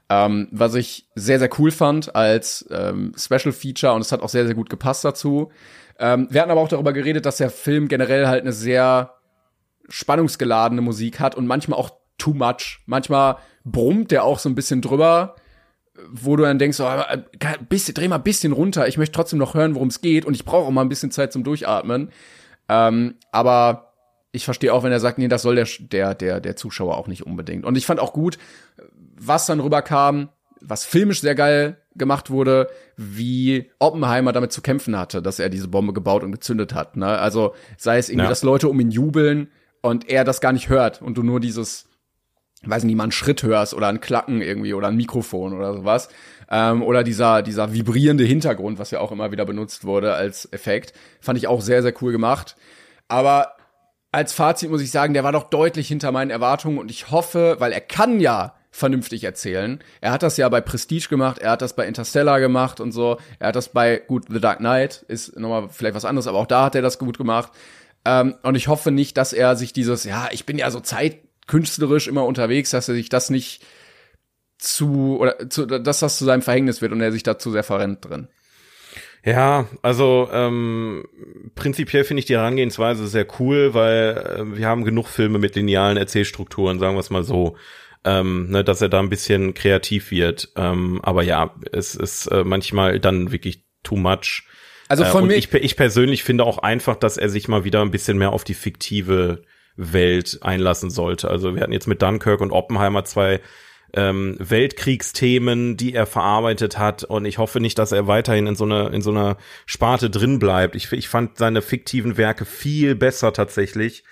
ähm, was ich sehr, sehr cool fand als ähm, Special Feature und es hat auch sehr, sehr gut gepasst dazu. Ähm, wir hatten aber auch darüber geredet, dass der Film generell halt eine sehr spannungsgeladene Musik hat und manchmal auch too much. Manchmal brummt der auch so ein bisschen drüber wo du dann denkst, oh, bisschen, dreh mal ein bisschen runter, ich möchte trotzdem noch hören, worum es geht und ich brauche auch mal ein bisschen Zeit zum Durchatmen. Ähm, aber ich verstehe auch, wenn er sagt, nee, das soll der, der, der, der Zuschauer auch nicht unbedingt. Und ich fand auch gut, was dann rüberkam, was filmisch sehr geil gemacht wurde, wie Oppenheimer damit zu kämpfen hatte, dass er diese Bombe gebaut und gezündet hat. Ne? Also sei es irgendwie, ja. dass Leute um ihn jubeln und er das gar nicht hört und du nur dieses weiß nicht, mal einen Schritt hörst oder ein Klacken irgendwie oder ein Mikrofon oder sowas. Ähm, oder dieser, dieser vibrierende Hintergrund, was ja auch immer wieder benutzt wurde als Effekt. Fand ich auch sehr, sehr cool gemacht. Aber als Fazit muss ich sagen, der war doch deutlich hinter meinen Erwartungen und ich hoffe, weil er kann ja vernünftig erzählen. Er hat das ja bei Prestige gemacht, er hat das bei Interstellar gemacht und so. Er hat das bei, gut, The Dark Knight ist nochmal vielleicht was anderes, aber auch da hat er das gut gemacht. Ähm, und ich hoffe nicht, dass er sich dieses, ja, ich bin ja so Zeit, künstlerisch immer unterwegs, dass er sich das nicht zu oder zu, dass das zu seinem Verhängnis wird und er sich dazu sehr verrennt drin. Ja, also ähm, prinzipiell finde ich die Herangehensweise sehr cool, weil äh, wir haben genug Filme mit linealen Erzählstrukturen, sagen wir es mal so, ähm, ne, dass er da ein bisschen kreativ wird. Ähm, aber ja, es ist äh, manchmal dann wirklich too much. Also von äh, mir ich, ich persönlich finde auch einfach, dass er sich mal wieder ein bisschen mehr auf die fiktive Welt einlassen sollte. Also wir hatten jetzt mit Dunkirk und Oppenheimer zwei ähm, Weltkriegsthemen, die er verarbeitet hat. Und ich hoffe nicht, dass er weiterhin in so einer in so einer Sparte drin bleibt. Ich, ich fand seine fiktiven Werke viel besser tatsächlich.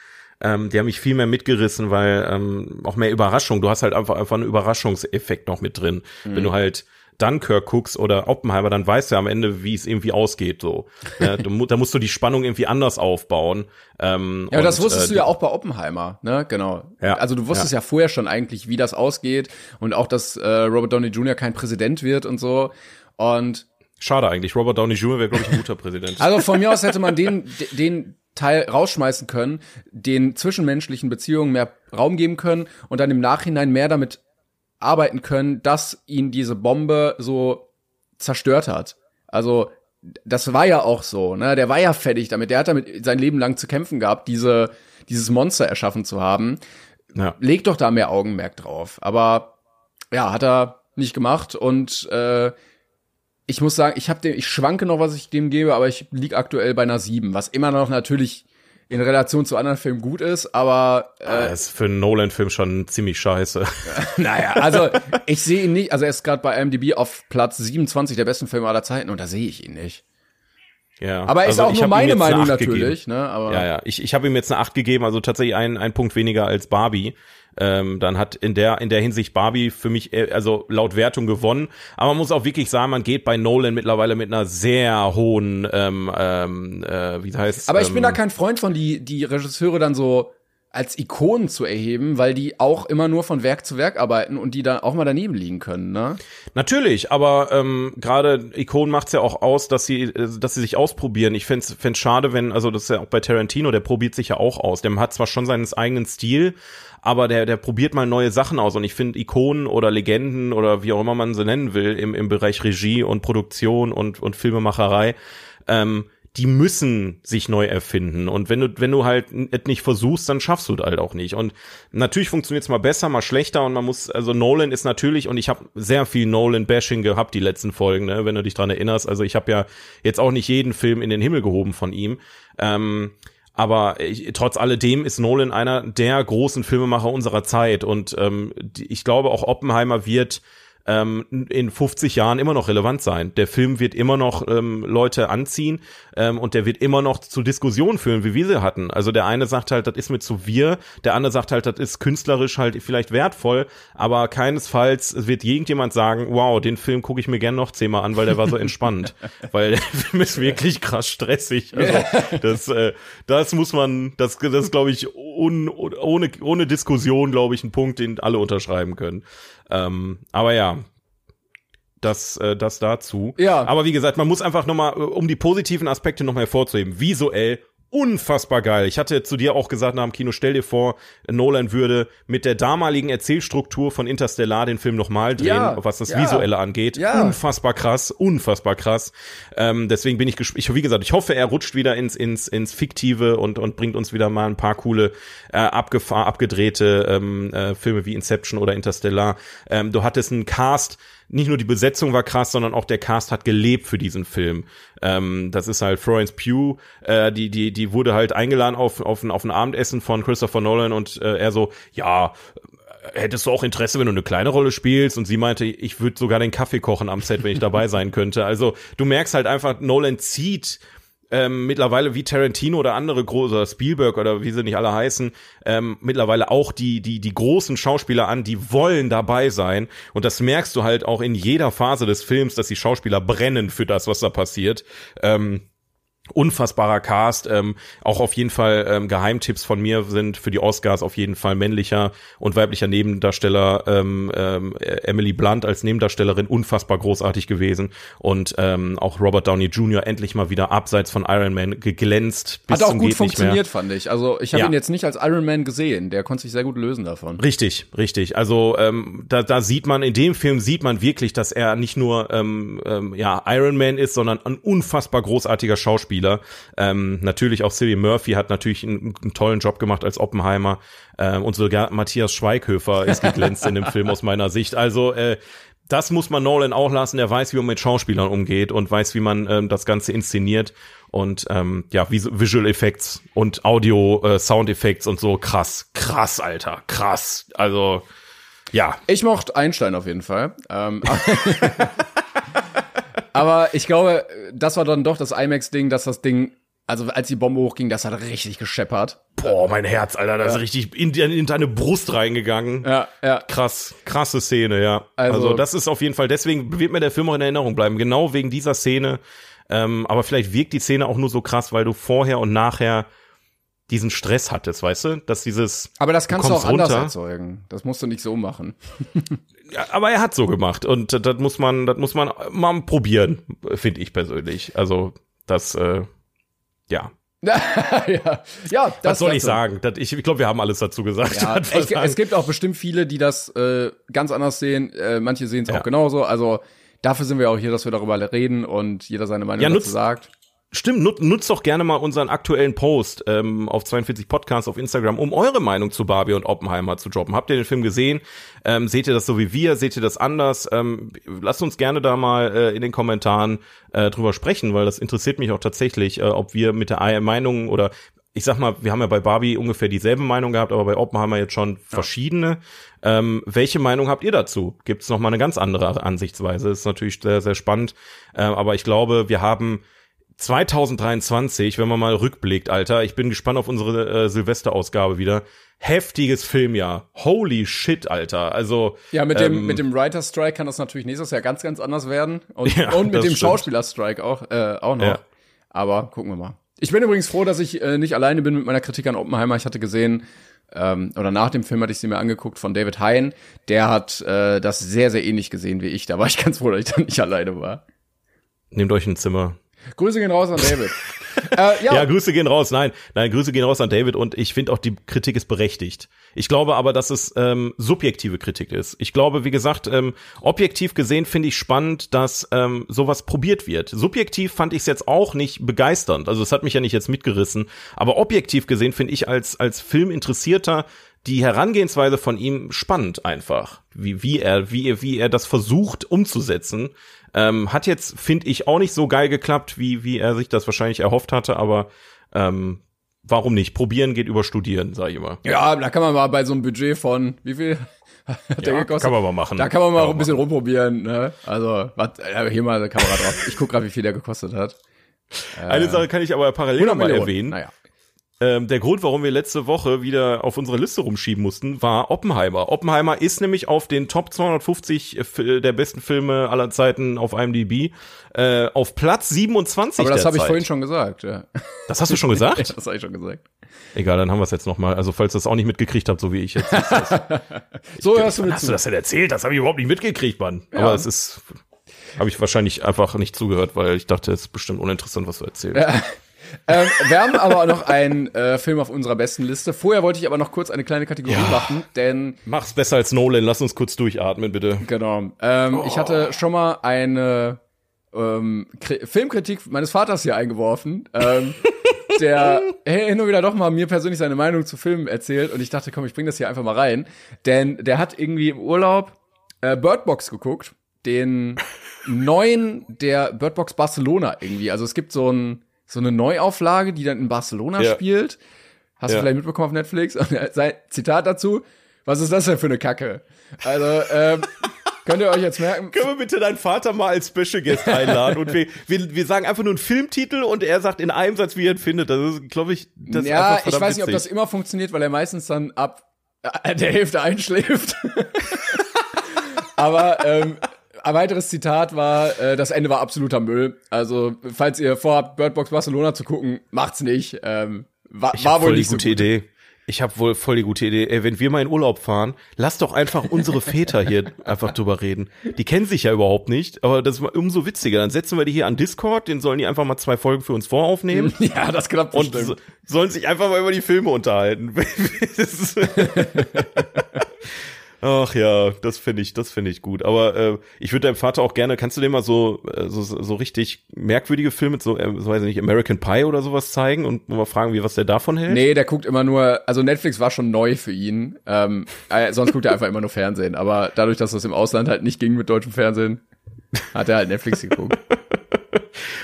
Ähm, die haben mich viel mehr mitgerissen, weil ähm, auch mehr Überraschung. Du hast halt einfach einfach einen Überraschungseffekt noch mit drin, mhm. wenn du halt Dunkirk guckst oder Oppenheimer, dann weißt du am Ende, wie es irgendwie ausgeht. So, ne? du, da musst du die Spannung irgendwie anders aufbauen. Ähm, ja, und, das wusstest äh, du ja auch bei Oppenheimer, ne? Genau. Ja. Also du wusstest Ja. ja. vorher schon eigentlich, wie das ausgeht und auch, dass äh, Robert Downey Jr. kein Präsident wird und so. Und Schade eigentlich. Robert Downey Jr. wäre, glaube ich, ein guter Präsident. also von mir aus hätte man den, den Teil rausschmeißen können, den zwischenmenschlichen Beziehungen mehr Raum geben können und dann im Nachhinein mehr damit arbeiten können, dass ihn diese Bombe so zerstört hat. Also das war ja auch so, ne? Der war ja fertig damit. Der hat damit sein Leben lang zu kämpfen gehabt, diese dieses Monster erschaffen zu haben. ja. Leg doch da mehr Augenmerk drauf. Aber ja, hat er nicht gemacht und äh, ich muss sagen, ich habe dem, ich schwanke noch, was ich dem gebe, aber ich lieg aktuell bei einer 7, was immer noch natürlich in Relation zu anderen Filmen gut ist, aber äh, Das ist für einen Nolan-Film schon ziemlich scheiße. naja, also ich sehe ihn nicht, also er ist gerade bei IMDb auf Platz 27 der besten Filme aller Zeiten und da sehe ich ihn nicht. Ja. Aber ist Also auch nur meine Meinung gegeben. natürlich, ne? Aber Ja, ja. Ich, ich habe ihm jetzt eine 8 gegeben, also tatsächlich ein, ein Punkt weniger als Barbie. Ähm, dann hat in der in der Hinsicht Barbie für mich äh, also laut Wertung gewonnen. Aber man muss auch wirklich sagen, man geht bei Nolan mittlerweile mit einer sehr hohen, ähm, ähm, äh, wie heißt Aber ich bin ähm, da kein Freund von, die, die Regisseure dann so als Ikonen zu erheben, weil die auch immer nur von Werk zu Werk arbeiten und die dann auch mal daneben liegen können, ne? Natürlich, aber ähm, gerade Ikonen macht's ja auch aus, dass sie, äh, dass sie sich ausprobieren. Ich fänd's, fänd's schade, wenn, also das ist ja auch bei Tarantino, der probiert sich ja auch aus. Der hat zwar schon seinen eigenen Stil, aber der, der probiert mal neue Sachen aus. Und ich finde Ikonen oder Legenden oder wie auch immer man sie nennen will, im, im Bereich Regie und Produktion und, und Filmemacherei, ähm, die müssen sich neu erfinden. Und wenn du, wenn du halt es nicht versuchst, dann schaffst du es halt auch nicht. Und natürlich funktioniert es mal besser, mal schlechter. Und man muss, also Nolan ist natürlich, und ich habe sehr viel Nolan-Bashing gehabt, die letzten Folgen, ne, wenn du dich dran erinnerst. Also ich habe ja jetzt auch nicht jeden Film in den Himmel gehoben von ihm. Ähm, aber ich, trotz alledem ist Nolan einer der großen Filmemacher unserer Zeit. Und ähm, ich glaube, auch Oppenheimer wird ähm, in 50 Jahren immer noch relevant sein. Der Film wird immer noch ähm, Leute anziehen ähm, und der wird immer noch zu Diskussionen führen, wie wir sie hatten. Also der eine sagt halt, das ist mir zu wir, der andere sagt halt, das ist künstlerisch halt vielleicht wertvoll, aber keinesfalls wird irgendjemand sagen, wow, den Film gucke ich mir gern noch zehnmal an, weil der war so entspannt. weil der Film ist wirklich krass stressig. Also das, äh, das muss man, das, das glaube ich, un, ohne, ohne Diskussion, glaube ich, ein Punkt, den alle unterschreiben können. Ähm, aber ja, das, äh, das dazu. Ja. Aber wie gesagt, man muss einfach nochmal, um die positiven Aspekte nochmal hervorzuheben, visuell unfassbar geil. Ich hatte zu dir auch gesagt nach dem Kino, stell dir vor, Nolan würde mit der damaligen Erzählstruktur von Interstellar den Film nochmal drehen, Ja, was das ja. Visuelle angeht. Ja. Unfassbar krass, unfassbar krass. Ähm, deswegen bin ich gespannt. Wie gesagt, ich hoffe, er rutscht wieder ins, ins, ins Fiktive und, und bringt uns wieder mal ein paar coole, äh, abgefahr, abgedrehte ähm, äh, Filme wie Inception oder Interstellar. Ähm, du hattest einen Cast, nicht nur die Besetzung war krass, sondern auch der Cast hat gelebt für diesen Film. Ähm, das ist halt Florence Pugh, äh, die, die, die wurde halt eingeladen auf, auf, ein, auf ein Abendessen von Christopher Nolan und äh, er so, ja, hättest du auch Interesse, wenn du eine kleine Rolle spielst? Und sie meinte, ich würde sogar den Kaffee kochen am Set, wenn ich dabei sein könnte. Also du merkst halt einfach, Nolan zieht ähm, mittlerweile wie Tarantino oder andere große Spielberg oder wie sie nicht alle heißen, ähm, mittlerweile auch die die die großen Schauspieler an, die wollen dabei sein und das merkst du halt auch in jeder Phase des Films, dass die Schauspieler brennen für das, was da passiert. Ähm, unfassbarer Cast. Ähm, auch auf jeden Fall ähm, Geheimtipps von mir sind für die Oscars auf jeden Fall männlicher und weiblicher Nebendarsteller. Ähm, ähm, Emily Blunt als Nebendarstellerin unfassbar großartig gewesen und ähm, auch Robert Downey Jr. endlich mal wieder abseits von Iron Man geglänzt. Bis Hat auch gut funktioniert, fand ich. Also ich habe Ja. ihn jetzt nicht als Iron Man gesehen. Der konnte sich sehr gut lösen davon. Richtig, richtig. Also ähm, da, da sieht man, in dem Film sieht man wirklich, dass er nicht nur ähm, ähm, ja, Iron Man ist, sondern ein unfassbar großartiger Schauspieler. Ähm, natürlich auch Cillian Murphy hat natürlich einen, einen tollen Job gemacht als Oppenheimer ähm, und sogar Matthias Schweighöfer ist geglänzt in dem Film aus meiner Sicht. Also äh, das muss man Nolan auch lassen. Der weiß, wie man mit Schauspielern umgeht und weiß, wie man ähm, das Ganze inszeniert und ähm, ja, Vis Visual Effects und Audio, äh, Sound Effects und so krass, krass, Alter, krass. Also ja, Ich mochte Einstein auf jeden Fall. Ähm, aber ich glaube, das war dann doch das IMAX-Ding, dass das Ding Also als die Bombe hochging, das hat richtig gescheppert. Boah, mein Herz, Alter, das ist richtig in, in deine Brust reingegangen. Ja, ja. Krass, krasse Szene, ja. Also, Also- das ist auf jeden Fall, deswegen wird mir der Film auch in Erinnerung bleiben, genau wegen dieser Szene. Ähm, aber vielleicht wirkt die Szene auch nur so krass, weil du vorher und nachher diesen Stress hattest, weißt du? Dass dieses. Aber das kannst du kommst auch anders runter. erzeugen. Das musst du nicht so machen. Aber er hat so gemacht und das muss man, das muss man mal probieren, finde ich persönlich. Also das, äh, ja. ja, ja, das Was soll ich sagen? Das, ich ich glaube, wir haben alles dazu gesagt. Ja, Was es, sagen. es gibt auch bestimmt viele, die das äh, ganz anders sehen. Äh, manche sehen es Ja. auch genauso. Also dafür sind wir auch hier, dass wir darüber reden und jeder seine Meinung Ja, dazu sagt. Stimmt, nut, nutzt doch gerne mal unseren aktuellen Post ähm, auf 42 Podcasts auf Instagram, um eure Meinung zu Barbie und Oppenheimer zu droppen. Habt ihr den Film gesehen? Ähm, seht ihr das so wie wir? Seht ihr das anders? Ähm, lasst uns gerne da mal äh, in den Kommentaren äh, drüber sprechen, weil das interessiert mich auch tatsächlich, äh, ob wir mit der Ei- Meinung oder ich sag mal, wir haben ja bei Barbie ungefähr dieselbe Meinung gehabt, aber bei Oppenheimer jetzt schon verschiedene. Ähm, welche Meinung habt ihr dazu? Gibt es noch mal eine ganz andere Ansichtsweise? Ist natürlich sehr, sehr spannend. Äh, aber ich glaube, wir haben 2023, wenn man mal rückblickt, Alter, ich bin gespannt auf unsere äh, Silvesterausgabe wieder. Heftiges Filmjahr. Holy shit, Alter. Also Ja, mit dem, ähm, mit dem Writer Strike kann das natürlich nächstes Jahr ganz, ganz anders werden. Und, Ja, und mit dem. Schauspieler Strike auch, äh, auch noch. Ja. Aber gucken wir mal. Ich bin übrigens froh, dass ich äh, nicht alleine bin mit meiner Kritik an Oppenheimer. Ich hatte gesehen, ähm, oder nach dem Film hatte ich sie mir angeguckt von David Hein. Der hat äh, das sehr, sehr ähnlich gesehen wie ich. Da war ich ganz froh, dass ich dann nicht alleine war. nehmt euch ein Zimmer. Grüße gehen raus an David. äh, ja, Ja, Grüße gehen raus. Nein, nein, Grüße gehen raus an David und ich finde auch die Kritik ist berechtigt. Ich glaube aber, dass es ähm, subjektive Kritik ist. Ich glaube, wie gesagt, ähm, objektiv gesehen finde ich spannend, dass ähm, sowas probiert wird. Subjektiv fand ich es jetzt auch nicht begeisternd. Also es hat mich ja nicht jetzt mitgerissen. Aber objektiv gesehen finde ich als als Filminteressierter die Herangehensweise von ihm spannend einfach, wie wie er wie er wie er das versucht umzusetzen. Ähm, hat jetzt finde ich auch nicht so geil geklappt, wie wie er sich das wahrscheinlich erhofft hatte, aber ähm, warum nicht? Probieren geht über Studieren, sage ich immer. ja, da kann man mal bei so einem Budget von, wie viel hat der Ja, gekostet? kann man mal machen. Da kann man mal Kann ein bisschen rumprobieren. Ne? Also, was, äh, hier mal eine Kamera drauf. Ich guck gerade, wie viel der gekostet hat. Eine Sache kann ich aber parallel mal erwähnen. Naja. Ähm, der Grund, warum wir letzte Woche wieder auf unsere Liste rumschieben mussten, war Oppenheimer. Oppenheimer ist nämlich auf den Top 250 Fi- der besten Filme aller Zeiten auf IMDb äh, auf Platz 27 Aber das habe ich vorhin schon gesagt. Ja. Das hast du schon gesagt? das habe ich schon gesagt. Egal, dann haben wir es jetzt noch mal. Also falls du das auch nicht mitgekriegt habt, so wie ich jetzt. So hörst du mir hast du das denn erzählt? Das habe ich überhaupt nicht mitgekriegt, Mann. Aber es ist, habe ich wahrscheinlich einfach nicht zugehört, weil ich dachte, es ist bestimmt uninteressant, was du erzählst. Ähm, wir haben aber noch einen äh, Film auf unserer besten Liste. Vorher wollte ich aber noch kurz eine kleine Kategorie machen, denn Mach's besser als Nolan. Lass uns kurz durchatmen, bitte. genau, ähm, ich hatte schon mal eine ähm, Kri- Filmkritik meines Vaters hier eingeworfen, ähm, der hin und wieder doch mal mir persönlich seine Meinung zu Filmen erzählt und ich dachte, komm, ich bring das hier einfach mal rein, denn der hat irgendwie im Urlaub äh, Bird Box geguckt, den neuen der Bird Box Barcelona irgendwie. Also es gibt so ein so eine Neuauflage, die dann in Barcelona Ja. spielt. Hast Ja. du vielleicht mitbekommen auf Netflix? Und sein Zitat dazu: Was ist das denn für eine Kacke? Also ähm, könnt ihr euch jetzt merken? Können wir bitte deinen Vater mal als Special Guest einladen? und wir, wir, wir sagen einfach nur einen Filmtitel und er sagt in einem Satz, wie er ihn findet. Das ist, glaube ich, das ist ja, einfach ich weiß nicht, ob das immer funktioniert, weil er meistens dann ab äh, der Hälfte einschläft. Aber ähm, ein weiteres Zitat war, äh, das Ende war absoluter Müll. Also, falls ihr vorhabt, Bird Box Barcelona zu gucken, macht's nicht. Ähm, war, Ich war wohl voll die nicht so gute gut. Idee. Ich habe wohl voll die gute Idee. Ey, wenn wir mal in Urlaub fahren, lass doch einfach unsere Väter hier einfach drüber reden. Die kennen sich ja überhaupt nicht, aber das ist umso witziger. Dann setzen wir die hier an Discord, den sollen die einfach mal zwei Folgen für uns voraufnehmen. Ja, das klappt Und so, sollen sich einfach mal über die Filme unterhalten. Ach ja, das finde ich, das finde ich gut. Aber äh, ich würde deinem Vater auch gerne, kannst du dem mal so äh, so, so richtig merkwürdige Filme, so, äh, so weiß ich nicht, American Pie oder sowas zeigen und mal fragen, wie was der davon hält? Nee, der guckt immer nur, also Netflix war schon neu für ihn. Ähm, äh, sonst guckt er einfach immer nur Fernsehen. Aber dadurch, dass das im Ausland halt nicht ging mit deutschem Fernsehen, hat er halt Netflix geguckt.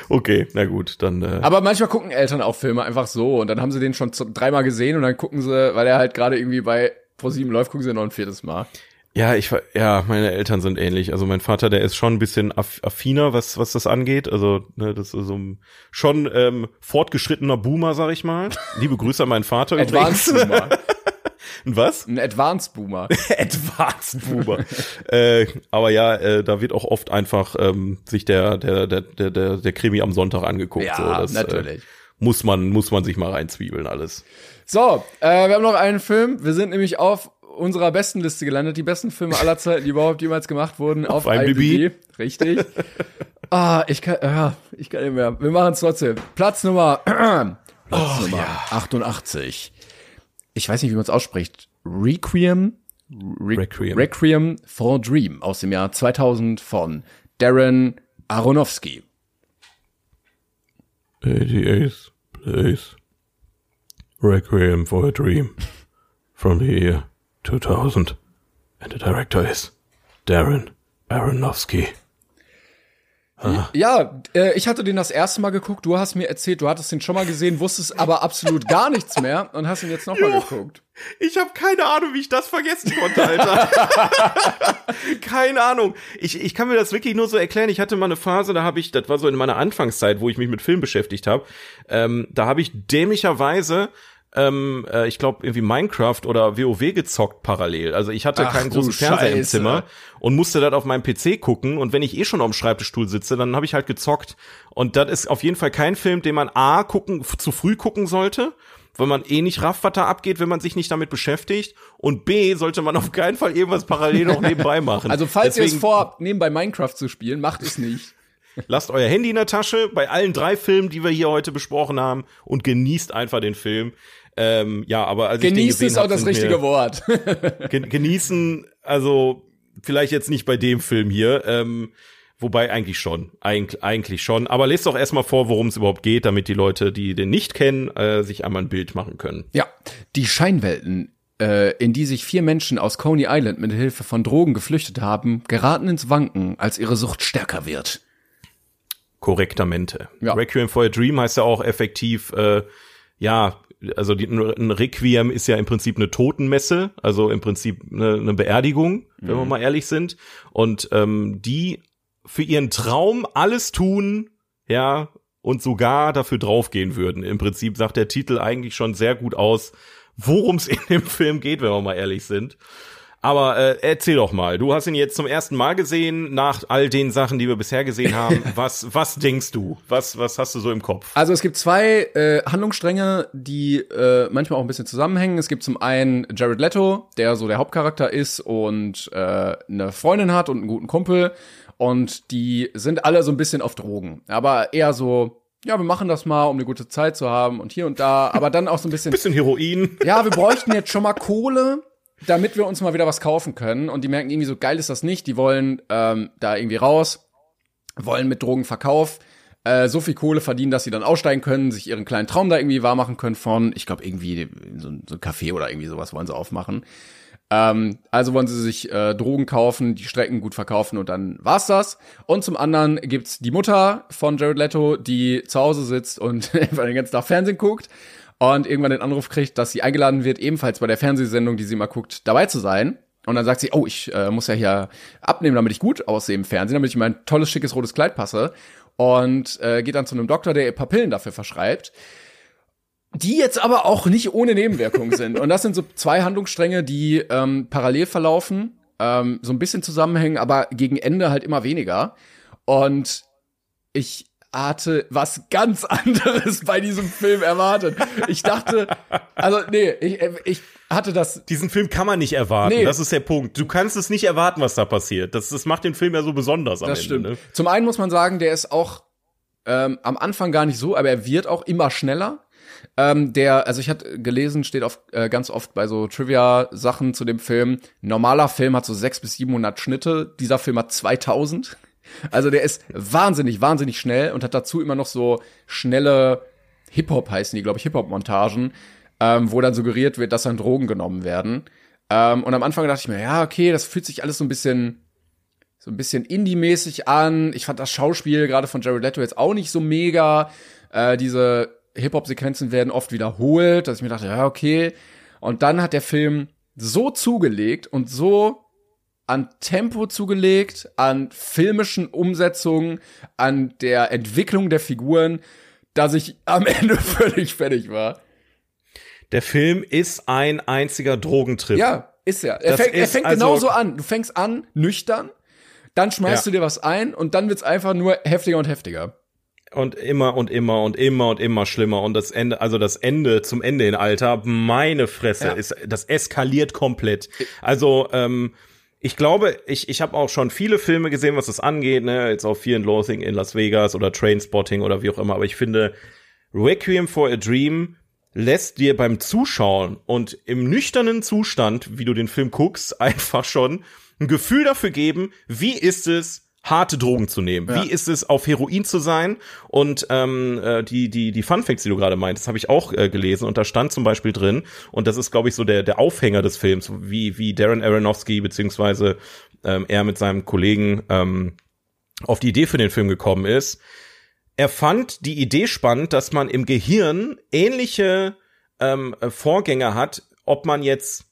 Okay, na gut, dann. Äh, Aber manchmal gucken Eltern auch Filme einfach so und dann haben sie den schon dreimal gesehen und dann gucken sie, weil er halt gerade irgendwie bei ProSieben läuft, gucken sie noch ein viertes Mal. Ja, ich war, ja, meine Eltern sind ähnlich. Also mein Vater, der ist schon ein bisschen aff affiner, was was das angeht. Also ne, das ist so ein schon ähm, fortgeschrittener Boomer, sag ich mal. Liebe Grüße an meinen Vater. Advanced Boomer. Ein was? Ein Advanced Boomer. Advanced Boomer. äh, aber ja, äh, da wird auch oft einfach ähm, sich der der der der der, der Krimi am Sonntag angeguckt. Ja, so, das, natürlich. Äh, muss man muss man sich mal reinzwiebeln alles. So, äh, wir haben noch einen Film. Wir sind nämlich auf unserer besten Liste gelandet. Die besten Filme aller Zeiten, die überhaupt jemals gemacht wurden. Auf, Auf IMDb. IMDb. Richtig. ah, ich kann, ja, ich kann nicht mehr. Wir machen es trotzdem. Platz Nummer, Platz Nummer 88. Ich weiß nicht, wie man es ausspricht. Requiem? Re Requiem. Requiem for a Dream aus dem Jahr 2000 von Darren Aronofsky. 88th place. Requiem for a Dream. From the year 2000. And the director is Darren Aronofsky. Ja, äh, ich hatte den das erste Mal geguckt. Du hast mir erzählt, du hattest den schon mal gesehen, wusstest aber absolut gar nichts mehr und hast ihn jetzt nochmal geguckt. Ich habe keine Ahnung, wie ich das vergessen konnte, Alter. keine Ahnung. Ich, ich kann mir das wirklich nur so erklären. Ich hatte mal eine Phase, da habe ich, das war so in meiner Anfangszeit, wo ich mich mit Film beschäftigt habe. Ähm, da habe ich dämlicherweise ähm, äh, ich glaube, irgendwie Minecraft oder WoW gezockt parallel. Also ich hatte Ach keinen großen Fernseher im Scheiße. Zimmer und musste das auf meinem PC gucken. Und wenn ich eh schon auf dem Schreibtischstuhl sitze, dann habe ich halt gezockt. Und das ist auf jeden Fall kein Film, den man A gucken, zu früh gucken sollte, weil man eh nicht rafft, was da abgeht, wenn man sich nicht damit beschäftigt. Und B, sollte man auf keinen Fall irgendwas parallel noch nebenbei machen. Also falls ihr es Deswegen vorhabt, nebenbei Minecraft zu spielen, macht es nicht. lasst euer Handy in der Tasche bei allen drei Filmen, die wir hier heute besprochen haben und genießt einfach den Film. Ähm, ja, aber als ich den Genießen gesehen ist auch hab, das richtige Wort. Gen genießen, also vielleicht jetzt nicht bei dem Film hier, ähm, wobei eigentlich schon, Eig eigentlich schon. Aber lest doch erstmal vor, worum es überhaupt geht, damit die Leute, die den nicht kennen, äh, sich einmal ein Bild machen können. Ja, die Scheinwelten, äh, in die sich vier Menschen aus Coney Island mit Hilfe von Drogen geflüchtet haben, geraten ins Wanken, als ihre Sucht stärker wird. Korrektamente. Ja. Requiem for a Dream heißt ja auch effektiv, äh, ja, also die, ein Requiem ist ja im Prinzip eine Totenmesse, also im Prinzip eine, eine Beerdigung, wenn wir mal ehrlich sind. Und ähm, die für ihren Traum alles tun, ja, und sogar dafür draufgehen würden. Im Prinzip sagt der Titel eigentlich schon sehr gut aus, worum es in dem Film geht, wenn wir mal ehrlich sind. Aber äh, erzähl doch mal, du hast ihn jetzt zum ersten Mal gesehen, nach all den Sachen, die wir bisher gesehen haben. Was, was denkst du? Was, was hast du so im Kopf? Also es gibt zwei äh, Handlungsstränge, die äh, manchmal auch ein bisschen zusammenhängen. Es gibt zum einen Jared Leto, der so der Hauptcharakter ist und äh, eine Freundin hat und einen guten Kumpel. Und die sind alle so ein bisschen auf Drogen. Aber eher so, ja, wir machen das mal, um eine gute Zeit zu haben und hier und da. Aber dann auch so ein bisschen, Bisschen Heroin. ja, wir bräuchten jetzt schon mal Kohle, damit wir uns mal wieder was kaufen können. Und die merken irgendwie so, geil ist das nicht. Die wollen ähm, da irgendwie raus, wollen mit Drogenverkauf äh, so viel Kohle verdienen, dass sie dann aussteigen können, sich ihren kleinen Traum da irgendwie wahrmachen können von, ich glaube, irgendwie so, so ein Café oder irgendwie sowas wollen sie aufmachen. Ähm, also wollen sie sich äh, Drogen kaufen, die Strecken gut verkaufen und dann war's das. Und zum anderen gibt's die Mutter von Jared Leto, die zu Hause sitzt und einfach den ganzen Tag Fernsehen guckt und irgendwann den Anruf kriegt, dass sie eingeladen wird, ebenfalls bei der Fernsehsendung, die sie mal guckt, dabei zu sein. Und dann sagt sie, oh, ich äh, muss ja hier abnehmen, damit ich gut aussehe im Fernsehen, damit ich in mein tolles, schickes, rotes Kleid passe. Und äh, geht dann zu einem Doktor, der ihr Papillen dafür verschreibt die jetzt aber auch nicht ohne Nebenwirkungen sind. Und das sind so zwei Handlungsstränge, die ähm, parallel verlaufen, ähm, so ein bisschen zusammenhängen, aber gegen Ende halt immer weniger. Und ich hatte was ganz anderes bei diesem Film erwartet. Ich dachte, also nee, ich, ich hatte das Diesen Film kann man nicht erwarten. Nee. Das ist der Punkt. Du kannst es nicht erwarten, was da passiert. Das, das macht den Film ja so besonders am Das Ende. stimmt. Ne? Zum einen muss man sagen, der ist auch ähm, am Anfang gar nicht so, aber er wird auch immer schneller. Ähm, der, also ich hatte gelesen, steht auf, äh, ganz oft bei so Trivia-Sachen zu dem Film. Ein normaler Film hat so 600 bis 700 Schnitte. Dieser Film hat 2000. Also der ist wahnsinnig, wahnsinnig schnell und hat dazu immer noch so schnelle Hip-Hop heißen die, glaube ich, Hip-Hop-Montagen, ähm, wo dann suggeriert wird, dass dann Drogen genommen werden. Ähm, und am Anfang dachte ich mir, ja, okay, das fühlt sich alles so ein bisschen so ein bisschen Indie-mäßig an. Ich fand das Schauspiel gerade von Jared Leto jetzt auch nicht so mega. Äh, diese Hip-Hop-Sequenzen werden oft wiederholt, dass ich mir dachte, ja, okay. Und dann hat der Film so zugelegt und so an Tempo zugelegt, an filmischen Umsetzungen, an der Entwicklung der Figuren, dass ich am Ende völlig fertig war. Der Film ist ein einziger Drogentrip. Ja, ist er. Er Das fängt, er fängt also- genauso an. Du fängst an, nüchtern, dann schmeißt Ja. du dir was ein und dann wird's einfach nur heftiger und heftiger. Und immer und immer und immer und immer schlimmer. Und das Ende, also das Ende zum Ende in Alter, meine Fresse, Ja. ist, das eskaliert komplett. Also, ähm, ich glaube, ich, ich habe auch schon viele Filme gesehen, was das angeht, ne, jetzt auch Fear and Loathing in Las Vegas oder Trainspotting oder wie auch immer, aber ich finde, Requiem for a Dream lässt dir beim Zuschauen und im nüchternen Zustand, wie du den Film guckst, einfach schon ein Gefühl dafür geben, wie ist es, harte Drogen zu nehmen? Wie ist es, auf Heroin zu sein? Und ähm, äh, die, die, die Fun Facts, die du gerade meintest, habe ich auch äh, gelesen und da stand zum Beispiel drin, und das ist, glaube ich, so der, der Aufhänger des Films, wie, wie Darren Aronofsky beziehungsweise ähm, er mit seinem Kollegen ähm, auf die Idee für den Film gekommen ist, er fand die Idee spannend, dass man im Gehirn ähnliche ähm, äh, Vorgänge hat, ob man jetzt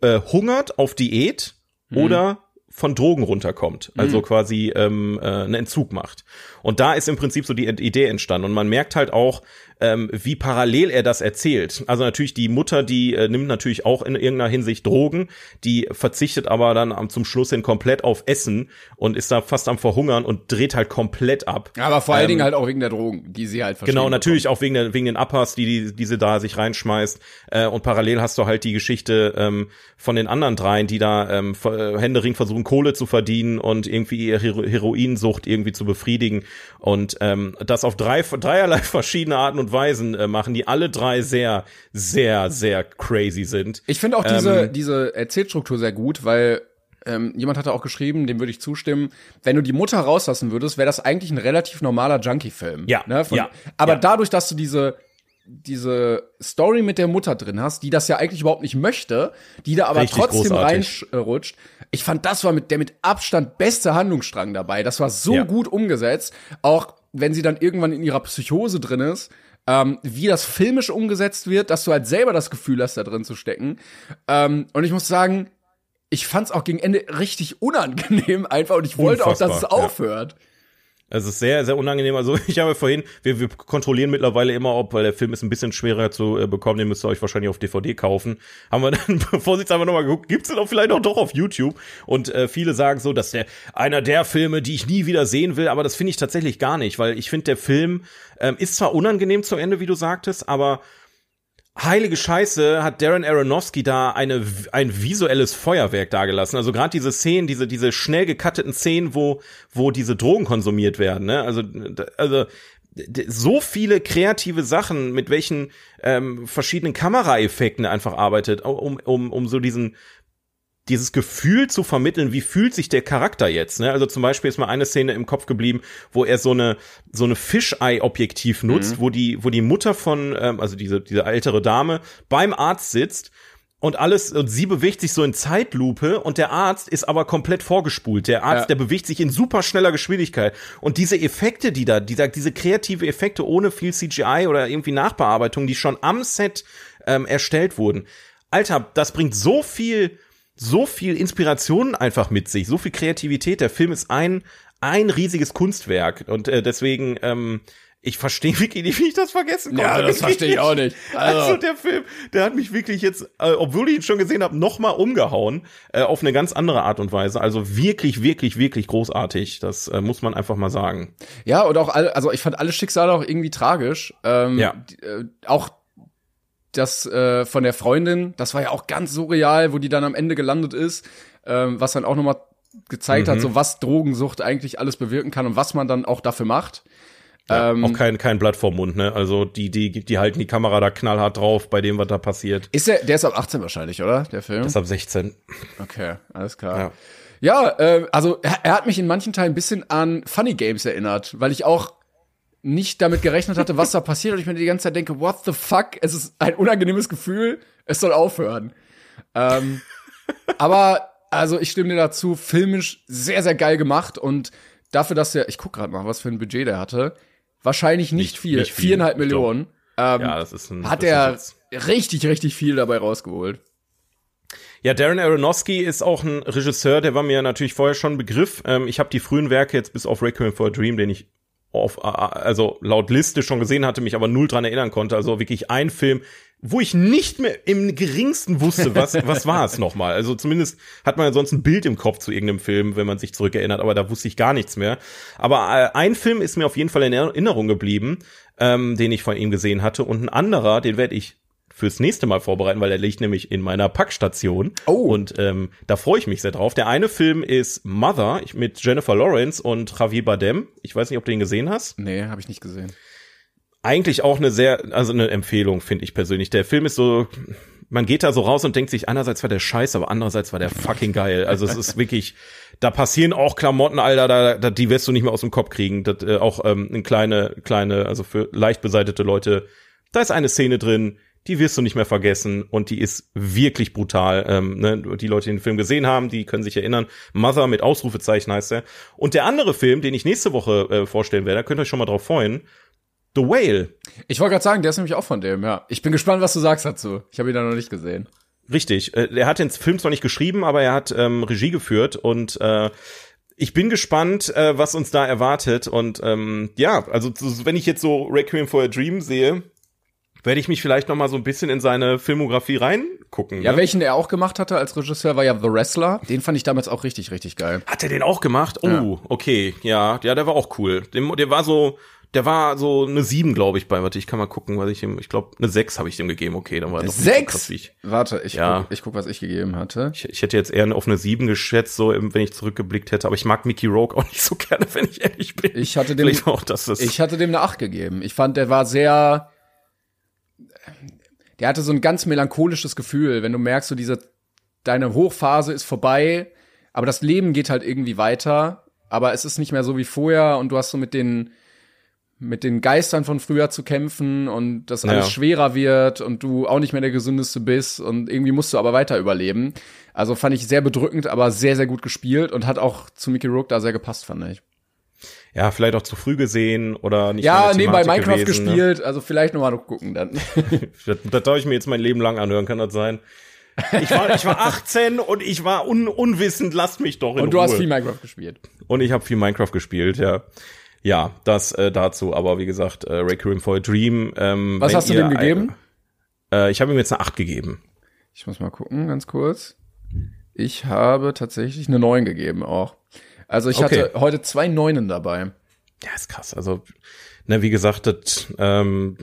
äh, hungert auf Diät oder von Drogen runterkommt, also quasi ähm, äh, einen Entzug macht. Und da ist im Prinzip so die Idee entstanden. Und man merkt halt auch, ähm, wie parallel er das erzählt. Also natürlich die Mutter, die äh, nimmt natürlich auch in irgendeiner Hinsicht Drogen, die verzichtet aber dann am, zum Schluss hin komplett auf Essen und ist da fast am Verhungern und dreht halt komplett ab. Aber vor allen Ähm, Dingen halt auch wegen der Drogen, die sie halt Genau, natürlich bekommen. auch wegen, der, wegen den Uppers, die, die diese da sich reinschmeißt. Äh, und parallel hast du halt die Geschichte ähm, von den anderen dreien, die da ähm, äh, händeringend versuchen, Kohle zu verdienen und irgendwie ihre Hero Heroinsucht irgendwie zu befriedigen. Und ähm, das auf drei, dreierlei verschiedene Arten und Weisen äh, machen, die alle drei sehr, sehr, sehr crazy sind. Ich finde auch diese, Ähm, diese Erzählstruktur sehr gut, weil ähm, jemand hatte auch geschrieben, dem würde ich zustimmen, wenn du die Mutter rauslassen würdest, wäre das eigentlich ein relativ normaler Junkie-Film. Ja, ne? Von, ja, Aber ja. dadurch, dass du diese diese Story mit der Mutter drin hast, die das ja eigentlich überhaupt nicht möchte, die da aber Richtig trotzdem großartig. reinrutscht. Ich fand, das war mit der mit Abstand beste Handlungsstrang dabei. Das war so Ja. gut umgesetzt, auch wenn sie dann irgendwann in ihrer Psychose drin ist, ähm, wie das filmisch umgesetzt wird, dass du halt selber das Gefühl hast, da drin zu stecken. Ähm, und ich muss sagen, ich fand's auch gegen Ende richtig unangenehm einfach und ich wollte auch, dass es Unfassbar, ja. Aufhört. Es ist sehr, sehr unangenehm. Also ich habe vorhin, wir, wir kontrollieren mittlerweile immer, ob, weil der Film ist ein bisschen schwerer zu äh, bekommen, den müsst ihr euch wahrscheinlich auf DVD kaufen. Haben wir dann vorsichtshalber nochmal geguckt, gibt's den auch vielleicht auch doch auf YouTube? Und äh, viele sagen so, dass der einer der Filme, die ich nie wieder sehen will, aber das finde ich tatsächlich gar nicht, weil ich finde, der Film ähm, ist zwar unangenehm zu Ende, wie du sagtest, aber heilige Scheiße hat Darren Aronofsky da eine ein visuelles Feuerwerk dargelassen. Also gerade diese Szenen, diese diese schnell gekatteten Szenen, wo wo diese Drogen konsumiert werden, ne? Also also so viele kreative Sachen, mit welchen ähm, verschiedenen Kameraeffekten er einfach arbeitet, um um um so diesen dieses Gefühl zu vermitteln, wie fühlt sich der Charakter jetzt, ne? Also zum Beispiel ist mal eine Szene im Kopf geblieben, wo er so eine so eine Fisheye-Objektiv nutzt, wo die wo die Mutter von ähm, also diese diese ältere Dame beim Arzt sitzt und alles und sie bewegt sich so in Zeitlupe und der Arzt ist aber komplett vorgespult. Der Arzt, Ja. der bewegt sich in super schneller Geschwindigkeit und diese Effekte, die da, dieser diese kreative Effekte ohne viel CGI oder irgendwie Nachbearbeitung, die schon am Set ähm, erstellt wurden. Alter, das bringt so viel so viel Inspiration einfach mit sich, so viel Kreativität. Der Film ist ein ein riesiges Kunstwerk und äh, deswegen ähm, ich verstehe wirklich nicht, wie ich das vergessen konnte. Ja, das verstehe ich auch nicht. Also, Also- der Film, der hat mich wirklich jetzt, äh, obwohl ich ihn schon gesehen habe, noch mal umgehauen äh, auf eine ganz andere Art und Weise. Also wirklich, wirklich, wirklich großartig. Das äh, muss man einfach mal sagen. Ja, und auch alle, also ich fand alle Schicksale auch irgendwie tragisch. Ähm, Ja. die, äh, auch das äh, von der Freundin, das war ja auch ganz surreal, wo die dann am Ende gelandet ist, ähm, was dann auch nochmal gezeigt Mhm. hat, so was Drogensucht eigentlich alles bewirken kann und was man dann auch dafür macht. Ja, Ähm, auch kein kein Blatt vorm Mund, ne? Also die die die halten die Kamera da knallhart drauf bei dem, was da passiert. Ist der, der ist ab 18 wahrscheinlich, oder? Der Film? Das ab 16. Okay, alles klar. Ja. Ja, äh, also er, er hat mich in manchen Teilen ein bisschen an Funny Games erinnert, weil ich auch nicht damit gerechnet hatte, was da passiert und ich mir die ganze Zeit denke, what the fuck? Es ist ein unangenehmes Gefühl, es soll aufhören. Ähm, aber also ich stimme dir dazu, filmisch sehr sehr geil gemacht und dafür, dass er, ich guck gerade mal, was für ein Budget der hatte, wahrscheinlich nicht, Nicht- viel, nicht viel. viereinhalb Millionen. Ähm, Ja, das ist ein hat er richtig richtig viel dabei rausgeholt. Ja, Darren Aronofsky ist auch ein Regisseur, der war mir natürlich vorher schon ein Begriff. Ähm, ich habe die frühen Werke jetzt bis auf Requiem for a Dream, den ich auf, also laut Liste schon gesehen hatte, mich aber null dran erinnern konnte. Also wirklich ein Film, wo ich nicht mehr im geringsten wusste, was, was war es nochmal. Also zumindest hat man ja sonst ein Bild im Kopf zu irgendeinem Film, wenn man sich zurückerinnert, aber da wusste ich gar nichts mehr. Aber äh, ein Film ist mir auf jeden Fall in Erinnerung geblieben, ähm, den ich von ihm gesehen hatte und ein anderer, den werde ich fürs nächste Mal vorbereiten, weil der liegt nämlich in meiner Packstation. Oh. Und ähm, da freue ich mich sehr drauf. Der eine Film ist Mother mit Jennifer Lawrence und Javier Bardem. Ich weiß nicht, ob du den gesehen hast. Nee, habe ich nicht gesehen. Eigentlich auch eine sehr, also eine Empfehlung, finde ich persönlich. Der Film ist so, man geht da so raus und denkt sich, einerseits war der scheiße, aber andererseits war der fucking geil. Also es ist wirklich, da passieren auch Klamotten, Alter, da, da, die wirst du nicht mehr aus dem Kopf kriegen. Das, äh, auch ähm, eine kleine, kleine, also für leicht beseitete Leute. Da ist eine Szene drin, die wirst du nicht mehr vergessen und die ist wirklich brutal. Ähm, ne? Die Leute, die den Film gesehen haben, die können sich erinnern. Mother mit Ausrufezeichen heißt er. Und der andere Film, den ich nächste Woche äh, vorstellen werde, da könnt ihr euch schon mal drauf freuen. The Whale. Ich wollte gerade sagen, der ist nämlich auch von dem, ja. Ich bin gespannt, was du sagst dazu. Ich habe ihn da noch nicht gesehen. Richtig. Äh, er hat den Film zwar nicht geschrieben, aber er hat ähm, Regie geführt und äh, ich bin gespannt, äh, was uns da erwartet. Und ähm, ja, also wenn ich jetzt so Requiem for a Dream sehe, werde ich mich vielleicht noch mal so ein bisschen in seine Filmografie reingucken. Ja, ne? welchen er auch gemacht hatte als Regisseur, war ja The Wrestler. Den fand ich damals auch richtig, richtig geil. Hat er den auch gemacht? Oh, Ja. okay. Ja, ja, der war auch cool. Dem, der war so, der war so eine sieben, glaube ich, bei. Warte, ich kann mal gucken, was ich ihm, ich glaube, eine sechs habe ich dem gegeben. Okay, dann war er so krass Sechs? ich. Warte, ich, Ja. guck, ich guck, was ich gegeben hatte. Ich, ich hätte jetzt eher auf eine sieben geschätzt, so wenn ich zurückgeblickt hätte. Aber ich mag Mickey Rourke auch nicht so gerne, wenn ich ehrlich bin. Ich hatte dem- Vielleicht auch, das. Ich hatte dem eine 8 gegeben. Ich fand, der war sehr. Der hatte so ein ganz melancholisches Gefühl, wenn du merkst, so diese, deine Hochphase ist vorbei, aber das Leben geht halt irgendwie weiter, aber es ist nicht mehr so wie vorher und du hast so mit den, mit den Geistern von früher zu kämpfen und das alles Ja. schwerer wird und du auch nicht mehr der gesündeste bist und irgendwie musst du aber weiter überleben. Also fand ich sehr bedrückend, aber sehr, sehr gut gespielt und hat auch zu Mickey Rourke da sehr gepasst, fand ich. Ja, vielleicht auch zu früh gesehen oder nicht. Ja, nebenbei Minecraft gewesen, ne? gespielt, also vielleicht noch mal noch gucken dann. Das, das darf ich mir jetzt mein Leben lang anhören, kann das sein? Ich war, ich war 18 und ich war un, unwissend, lasst mich doch in Und du Ruhe. hast viel Minecraft gespielt. Und ich habe viel Minecraft gespielt, ja. Ja, das äh, dazu. Aber wie gesagt, äh, Requiem for a Dream. Ähm, Was hast du dem gegeben? Ein, äh, ich habe ihm jetzt eine 8 gegeben. Ich muss mal gucken, ganz kurz. Ich habe tatsächlich eine 9 gegeben auch. Also ich Okay. hatte heute zwei Neunen dabei. Ja, ist krass. Also, ne, wie gesagt, das, ähm,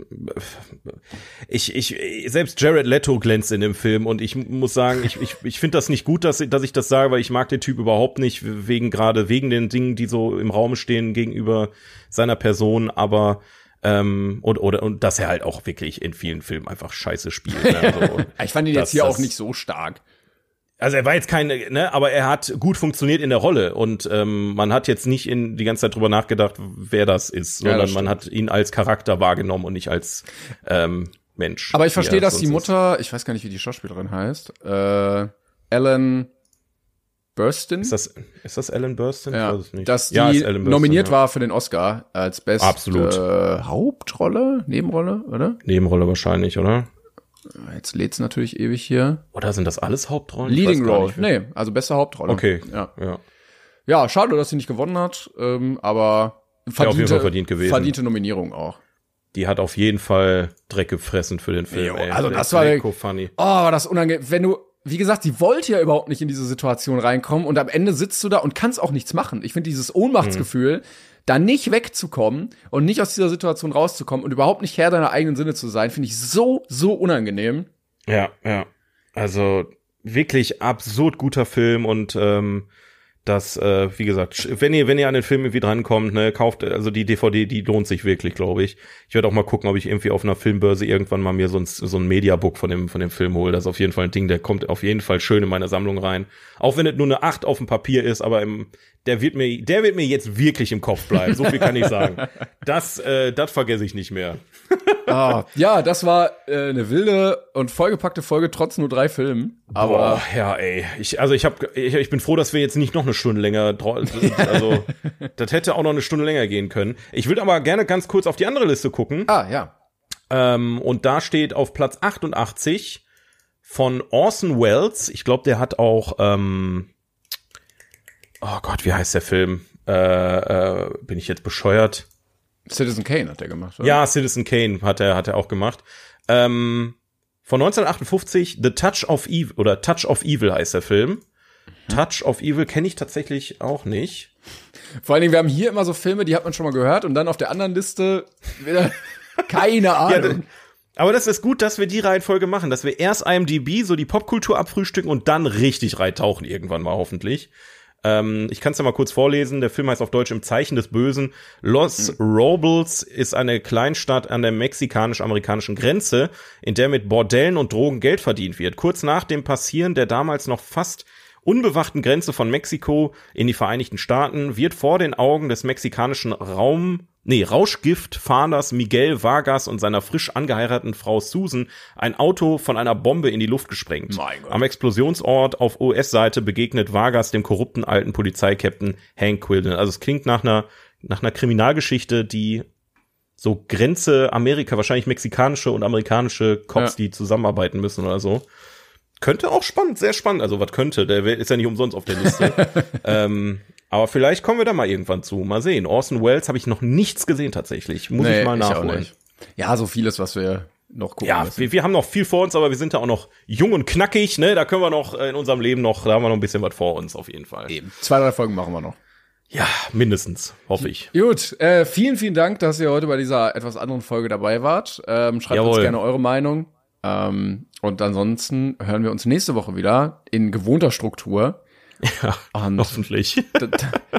ich, ich, selbst Jared Leto glänzt in dem Film und ich muss sagen, ich, ich, ich finde das nicht gut, dass, dass ich das sage, weil ich mag den Typ überhaupt nicht, wegen gerade wegen den Dingen, die so im Raum stehen gegenüber seiner Person, aber ähm, und oder und dass er halt auch wirklich in vielen Filmen einfach Scheiße spielt. Ne? Also, Ich fand ihn jetzt hier das- auch nicht so stark. Also er war jetzt keine, ne, aber er hat gut funktioniert in der Rolle und ähm, man hat jetzt nicht in die ganze Zeit drüber nachgedacht, wer das ist, Ja, sondern das man hat ihn als Charakter wahrgenommen und nicht als ähm, Mensch. Aber ich verstehe, er dass die sonst ist. Mutter, ich weiß gar nicht, wie die Schauspielerin heißt, äh, Ellen Burstyn, Ist das, ist das Ellen Burstyn? ja, Ich weiß es nicht. dass die Ja, ist Ellen Burstyn, nominiert ja. war für den Oscar als beste Absolut. Äh, Hauptrolle, Nebenrolle, oder? Nebenrolle wahrscheinlich, oder? Jetzt lädt's natürlich ewig hier. Oder sind das alles Hauptrollen? Leading Role, nee, also beste Hauptrolle. Okay. Ja. Ja. Ja, schade, dass sie nicht gewonnen hat, ähm, aber verdiente, Fall verdient gewesen. verdiente Nominierung auch. Die hat auf jeden Fall Dreck gefressen für den Film. Jo, ey. also das war- Dreco funny. Oh, war das unangenehm. Wenn du, wie gesagt, sie wollte ja überhaupt nicht in diese Situation reinkommen und am Ende sitzt du da und kannst auch nichts machen. Ich finde dieses Ohnmachtsgefühl, da nicht wegzukommen und nicht aus dieser Situation rauszukommen und überhaupt nicht Herr deiner eigenen Sinne zu sein, finde ich so, so unangenehm. Ja, ja. Also wirklich absurd guter Film und ähm, das, äh, wie gesagt, wenn ihr, wenn ihr an den Film irgendwie drankommt, ne, kauft, also die DVD, die lohnt sich wirklich, glaube ich. Ich werde auch mal gucken, ob ich irgendwie auf einer Filmbörse irgendwann mal mir so ein, so ein Mediabook von dem, von dem Film hole. Das ist auf jeden Fall ein Ding, der kommt auf jeden Fall schön in meine Sammlung rein. Auch wenn es nur eine 8 auf dem Papier ist, aber im, der wird mir, der wird mir jetzt wirklich im Kopf bleiben. So viel kann ich sagen. Das, äh, das vergesse ich nicht mehr. Ah, ja, das war äh, eine wilde und vollgepackte Folge, trotz nur drei Filmen. Aber Boah, ja, ey. Ich, also ich hab, ich, ich bin froh, dass wir jetzt nicht noch eine Stunde länger, also das hätte auch noch eine Stunde länger gehen können. Ich würde aber gerne ganz kurz auf die andere Liste gucken. ah, ja. Ähm, und da steht auf Platz 88 von Orson Welles. Ich glaube, der hat auch, ähm, oh Gott, wie heißt der Film? Äh, äh, bin ich jetzt bescheuert? Citizen Kane hat er gemacht, oder? Ja, Citizen Kane hat er, hat er auch gemacht. Ähm, von 1958, The Touch of Evil, oder Touch of Evil heißt der Film. Touch of Evil kenne ich tatsächlich auch nicht. Vor allen Dingen, wir haben hier immer so Filme, die hat man schon mal gehört und dann auf der anderen Liste wieder keine Ahnung. Aber das ist gut, dass wir die Reihenfolge machen, dass wir erst IMDb, so die Popkultur abfrühstücken und dann richtig reintauchen irgendwann mal hoffentlich. Ähm, ich kann es ja mal kurz vorlesen. Der Film heißt auf Deutsch Im Zeichen des Bösen. Los Robles ist eine Kleinstadt an der mexikanisch-amerikanischen Grenze, in der mit Bordellen und Drogen Geld verdient wird. Kurz nach dem Passieren der damals noch fast unbewachten Grenze von Mexiko in die Vereinigten Staaten wird vor den Augen des mexikanischen Raum nee, Rauschgiftfahnders Miguel Vargas und seiner frisch angeheirateten Frau Susan ein Auto von einer Bombe in die Luft gesprengt. Mein Gott. Am Explosionsort auf US-Seite begegnet Vargas dem korrupten alten Polizeikapitän Hank Quillen. Also es klingt nach einer, nach einer Kriminalgeschichte, die so Grenze Amerika, wahrscheinlich mexikanische und amerikanische Cops, Ja. die zusammenarbeiten müssen oder so. Könnte auch spannend, sehr spannend. Also was könnte, der ist ja nicht umsonst auf der Liste. ähm, aber vielleicht kommen wir da mal irgendwann zu. Mal sehen. Orson Welles habe ich noch nichts gesehen tatsächlich. Muss ich mal nachholen. nicht. Ja, so vieles, was wir noch gucken Ja, müssen. wir, wir haben noch viel vor uns, aber wir sind da auch noch jung und knackig, ne? Da können wir noch äh, in unserem Leben noch, da haben wir noch ein bisschen was vor uns auf jeden Fall. Eben. Zwei, drei Folgen machen wir noch. Ja, mindestens, hoffe ich. Gut, äh, vielen, vielen Dank, dass ihr heute bei dieser etwas anderen Folge dabei wart. Ähm, schreibt uns Jawohl. gerne eure Meinung. Ähm, und ansonsten hören wir uns nächste Woche wieder in gewohnter Struktur. Ja, Und hoffentlich.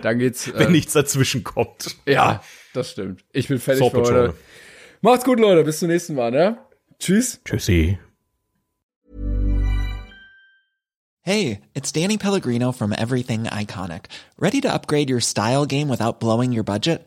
dann geht's. Äh, Wenn nichts dazwischen kommt. Ja, das stimmt. Ich bin fertig Saw für heute. Macht's gut, Leute. Bis zum nächsten Mal, ne? Tschüss. Tschüssi. Hey, it's Danny Pellegrino from Everything Iconic. Ready to upgrade your style game without blowing your budget?